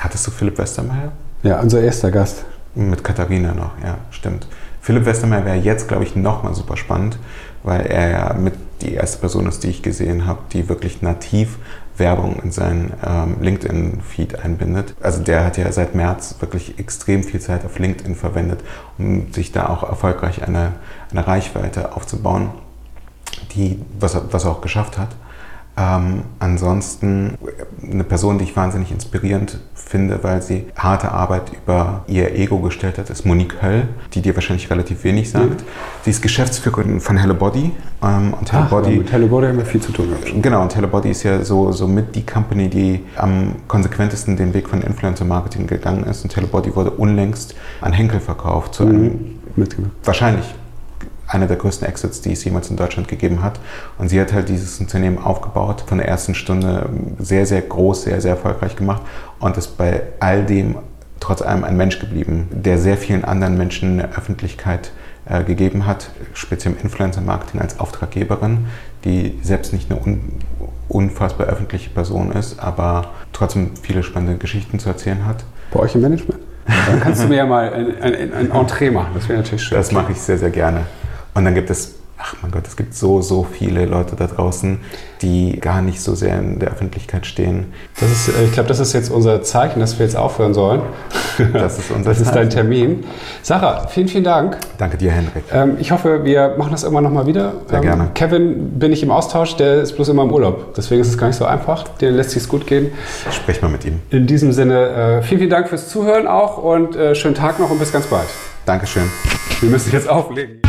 hattest du Philipp Westermeier? Ja, unser erster Gast. Mit Katharina noch, ja, stimmt. Philipp Westermeier wäre jetzt, glaube ich, nochmal super spannend, weil er ja mit die erste Person ist, die ich gesehen habe, die wirklich nativ Werbung in seinen ähm, LinkedIn-Feed einbindet. Also der hat ja seit März wirklich extrem viel Zeit auf LinkedIn verwendet, um sich da auch erfolgreich eine, eine Reichweite aufzubauen, die, was, was er auch geschafft hat. Ähm, ansonsten eine Person, die ich wahnsinnig inspirierend finde, weil sie harte Arbeit über ihr Ego gestellt hat, ist Monique Höll, die dir wahrscheinlich relativ wenig sagt. Mhm. Sie ist Geschäftsführerin von Hello Body. Ähm, und Hello Ach, Body, mit Hello Body haben wir viel zu tun. Genau, und Hello Body ist ja so, so mit die Company, die am konsequentesten den Weg von Influencer Marketing gegangen ist. Und Hello Body wurde unlängst an Henkel verkauft, zu einem mhm. wahrscheinlich einer der größten Exits, die es jemals in Deutschland gegeben hat. Und sie hat halt dieses Unternehmen aufgebaut, von der ersten Stunde sehr, sehr groß, sehr, sehr erfolgreich gemacht und ist bei all dem trotz allem ein Mensch geblieben, der sehr vielen anderen Menschen eine Öffentlichkeit äh, gegeben hat, speziell im Influencer-Marketing als Auftraggeberin, die selbst nicht eine un unfassbar öffentliche Person ist, aber trotzdem viele spannende Geschichten zu erzählen hat. Bei euch im Management? Dann kannst du mir ja mal ein, ein, ein Entree machen. Das wäre natürlich schön. Das mache ich sehr, sehr gerne. Und dann gibt es, ach mein Gott, es gibt so, so viele Leute da draußen, die gar nicht so sehr in der Öffentlichkeit stehen. Das ist, äh, ich glaube, das ist jetzt unser Zeichen, dass wir jetzt aufhören sollen. Das ist unser Das ist dein Termin. Sarah, vielen, vielen Dank. Danke dir, Henrik. Ähm, ich hoffe, wir machen das irgendwann nochmal wieder. Sehr ähm, gerne. Kevin bin ich im Austausch, der ist bloß immer im Urlaub. Deswegen ist es gar nicht so einfach. Den lässt sich gut gehen. Sprech mal mit ihm. In diesem Sinne, äh, vielen, vielen Dank fürs Zuhören auch und äh, schönen Tag noch und bis ganz bald. Dankeschön. Wir müssen jetzt auflegen.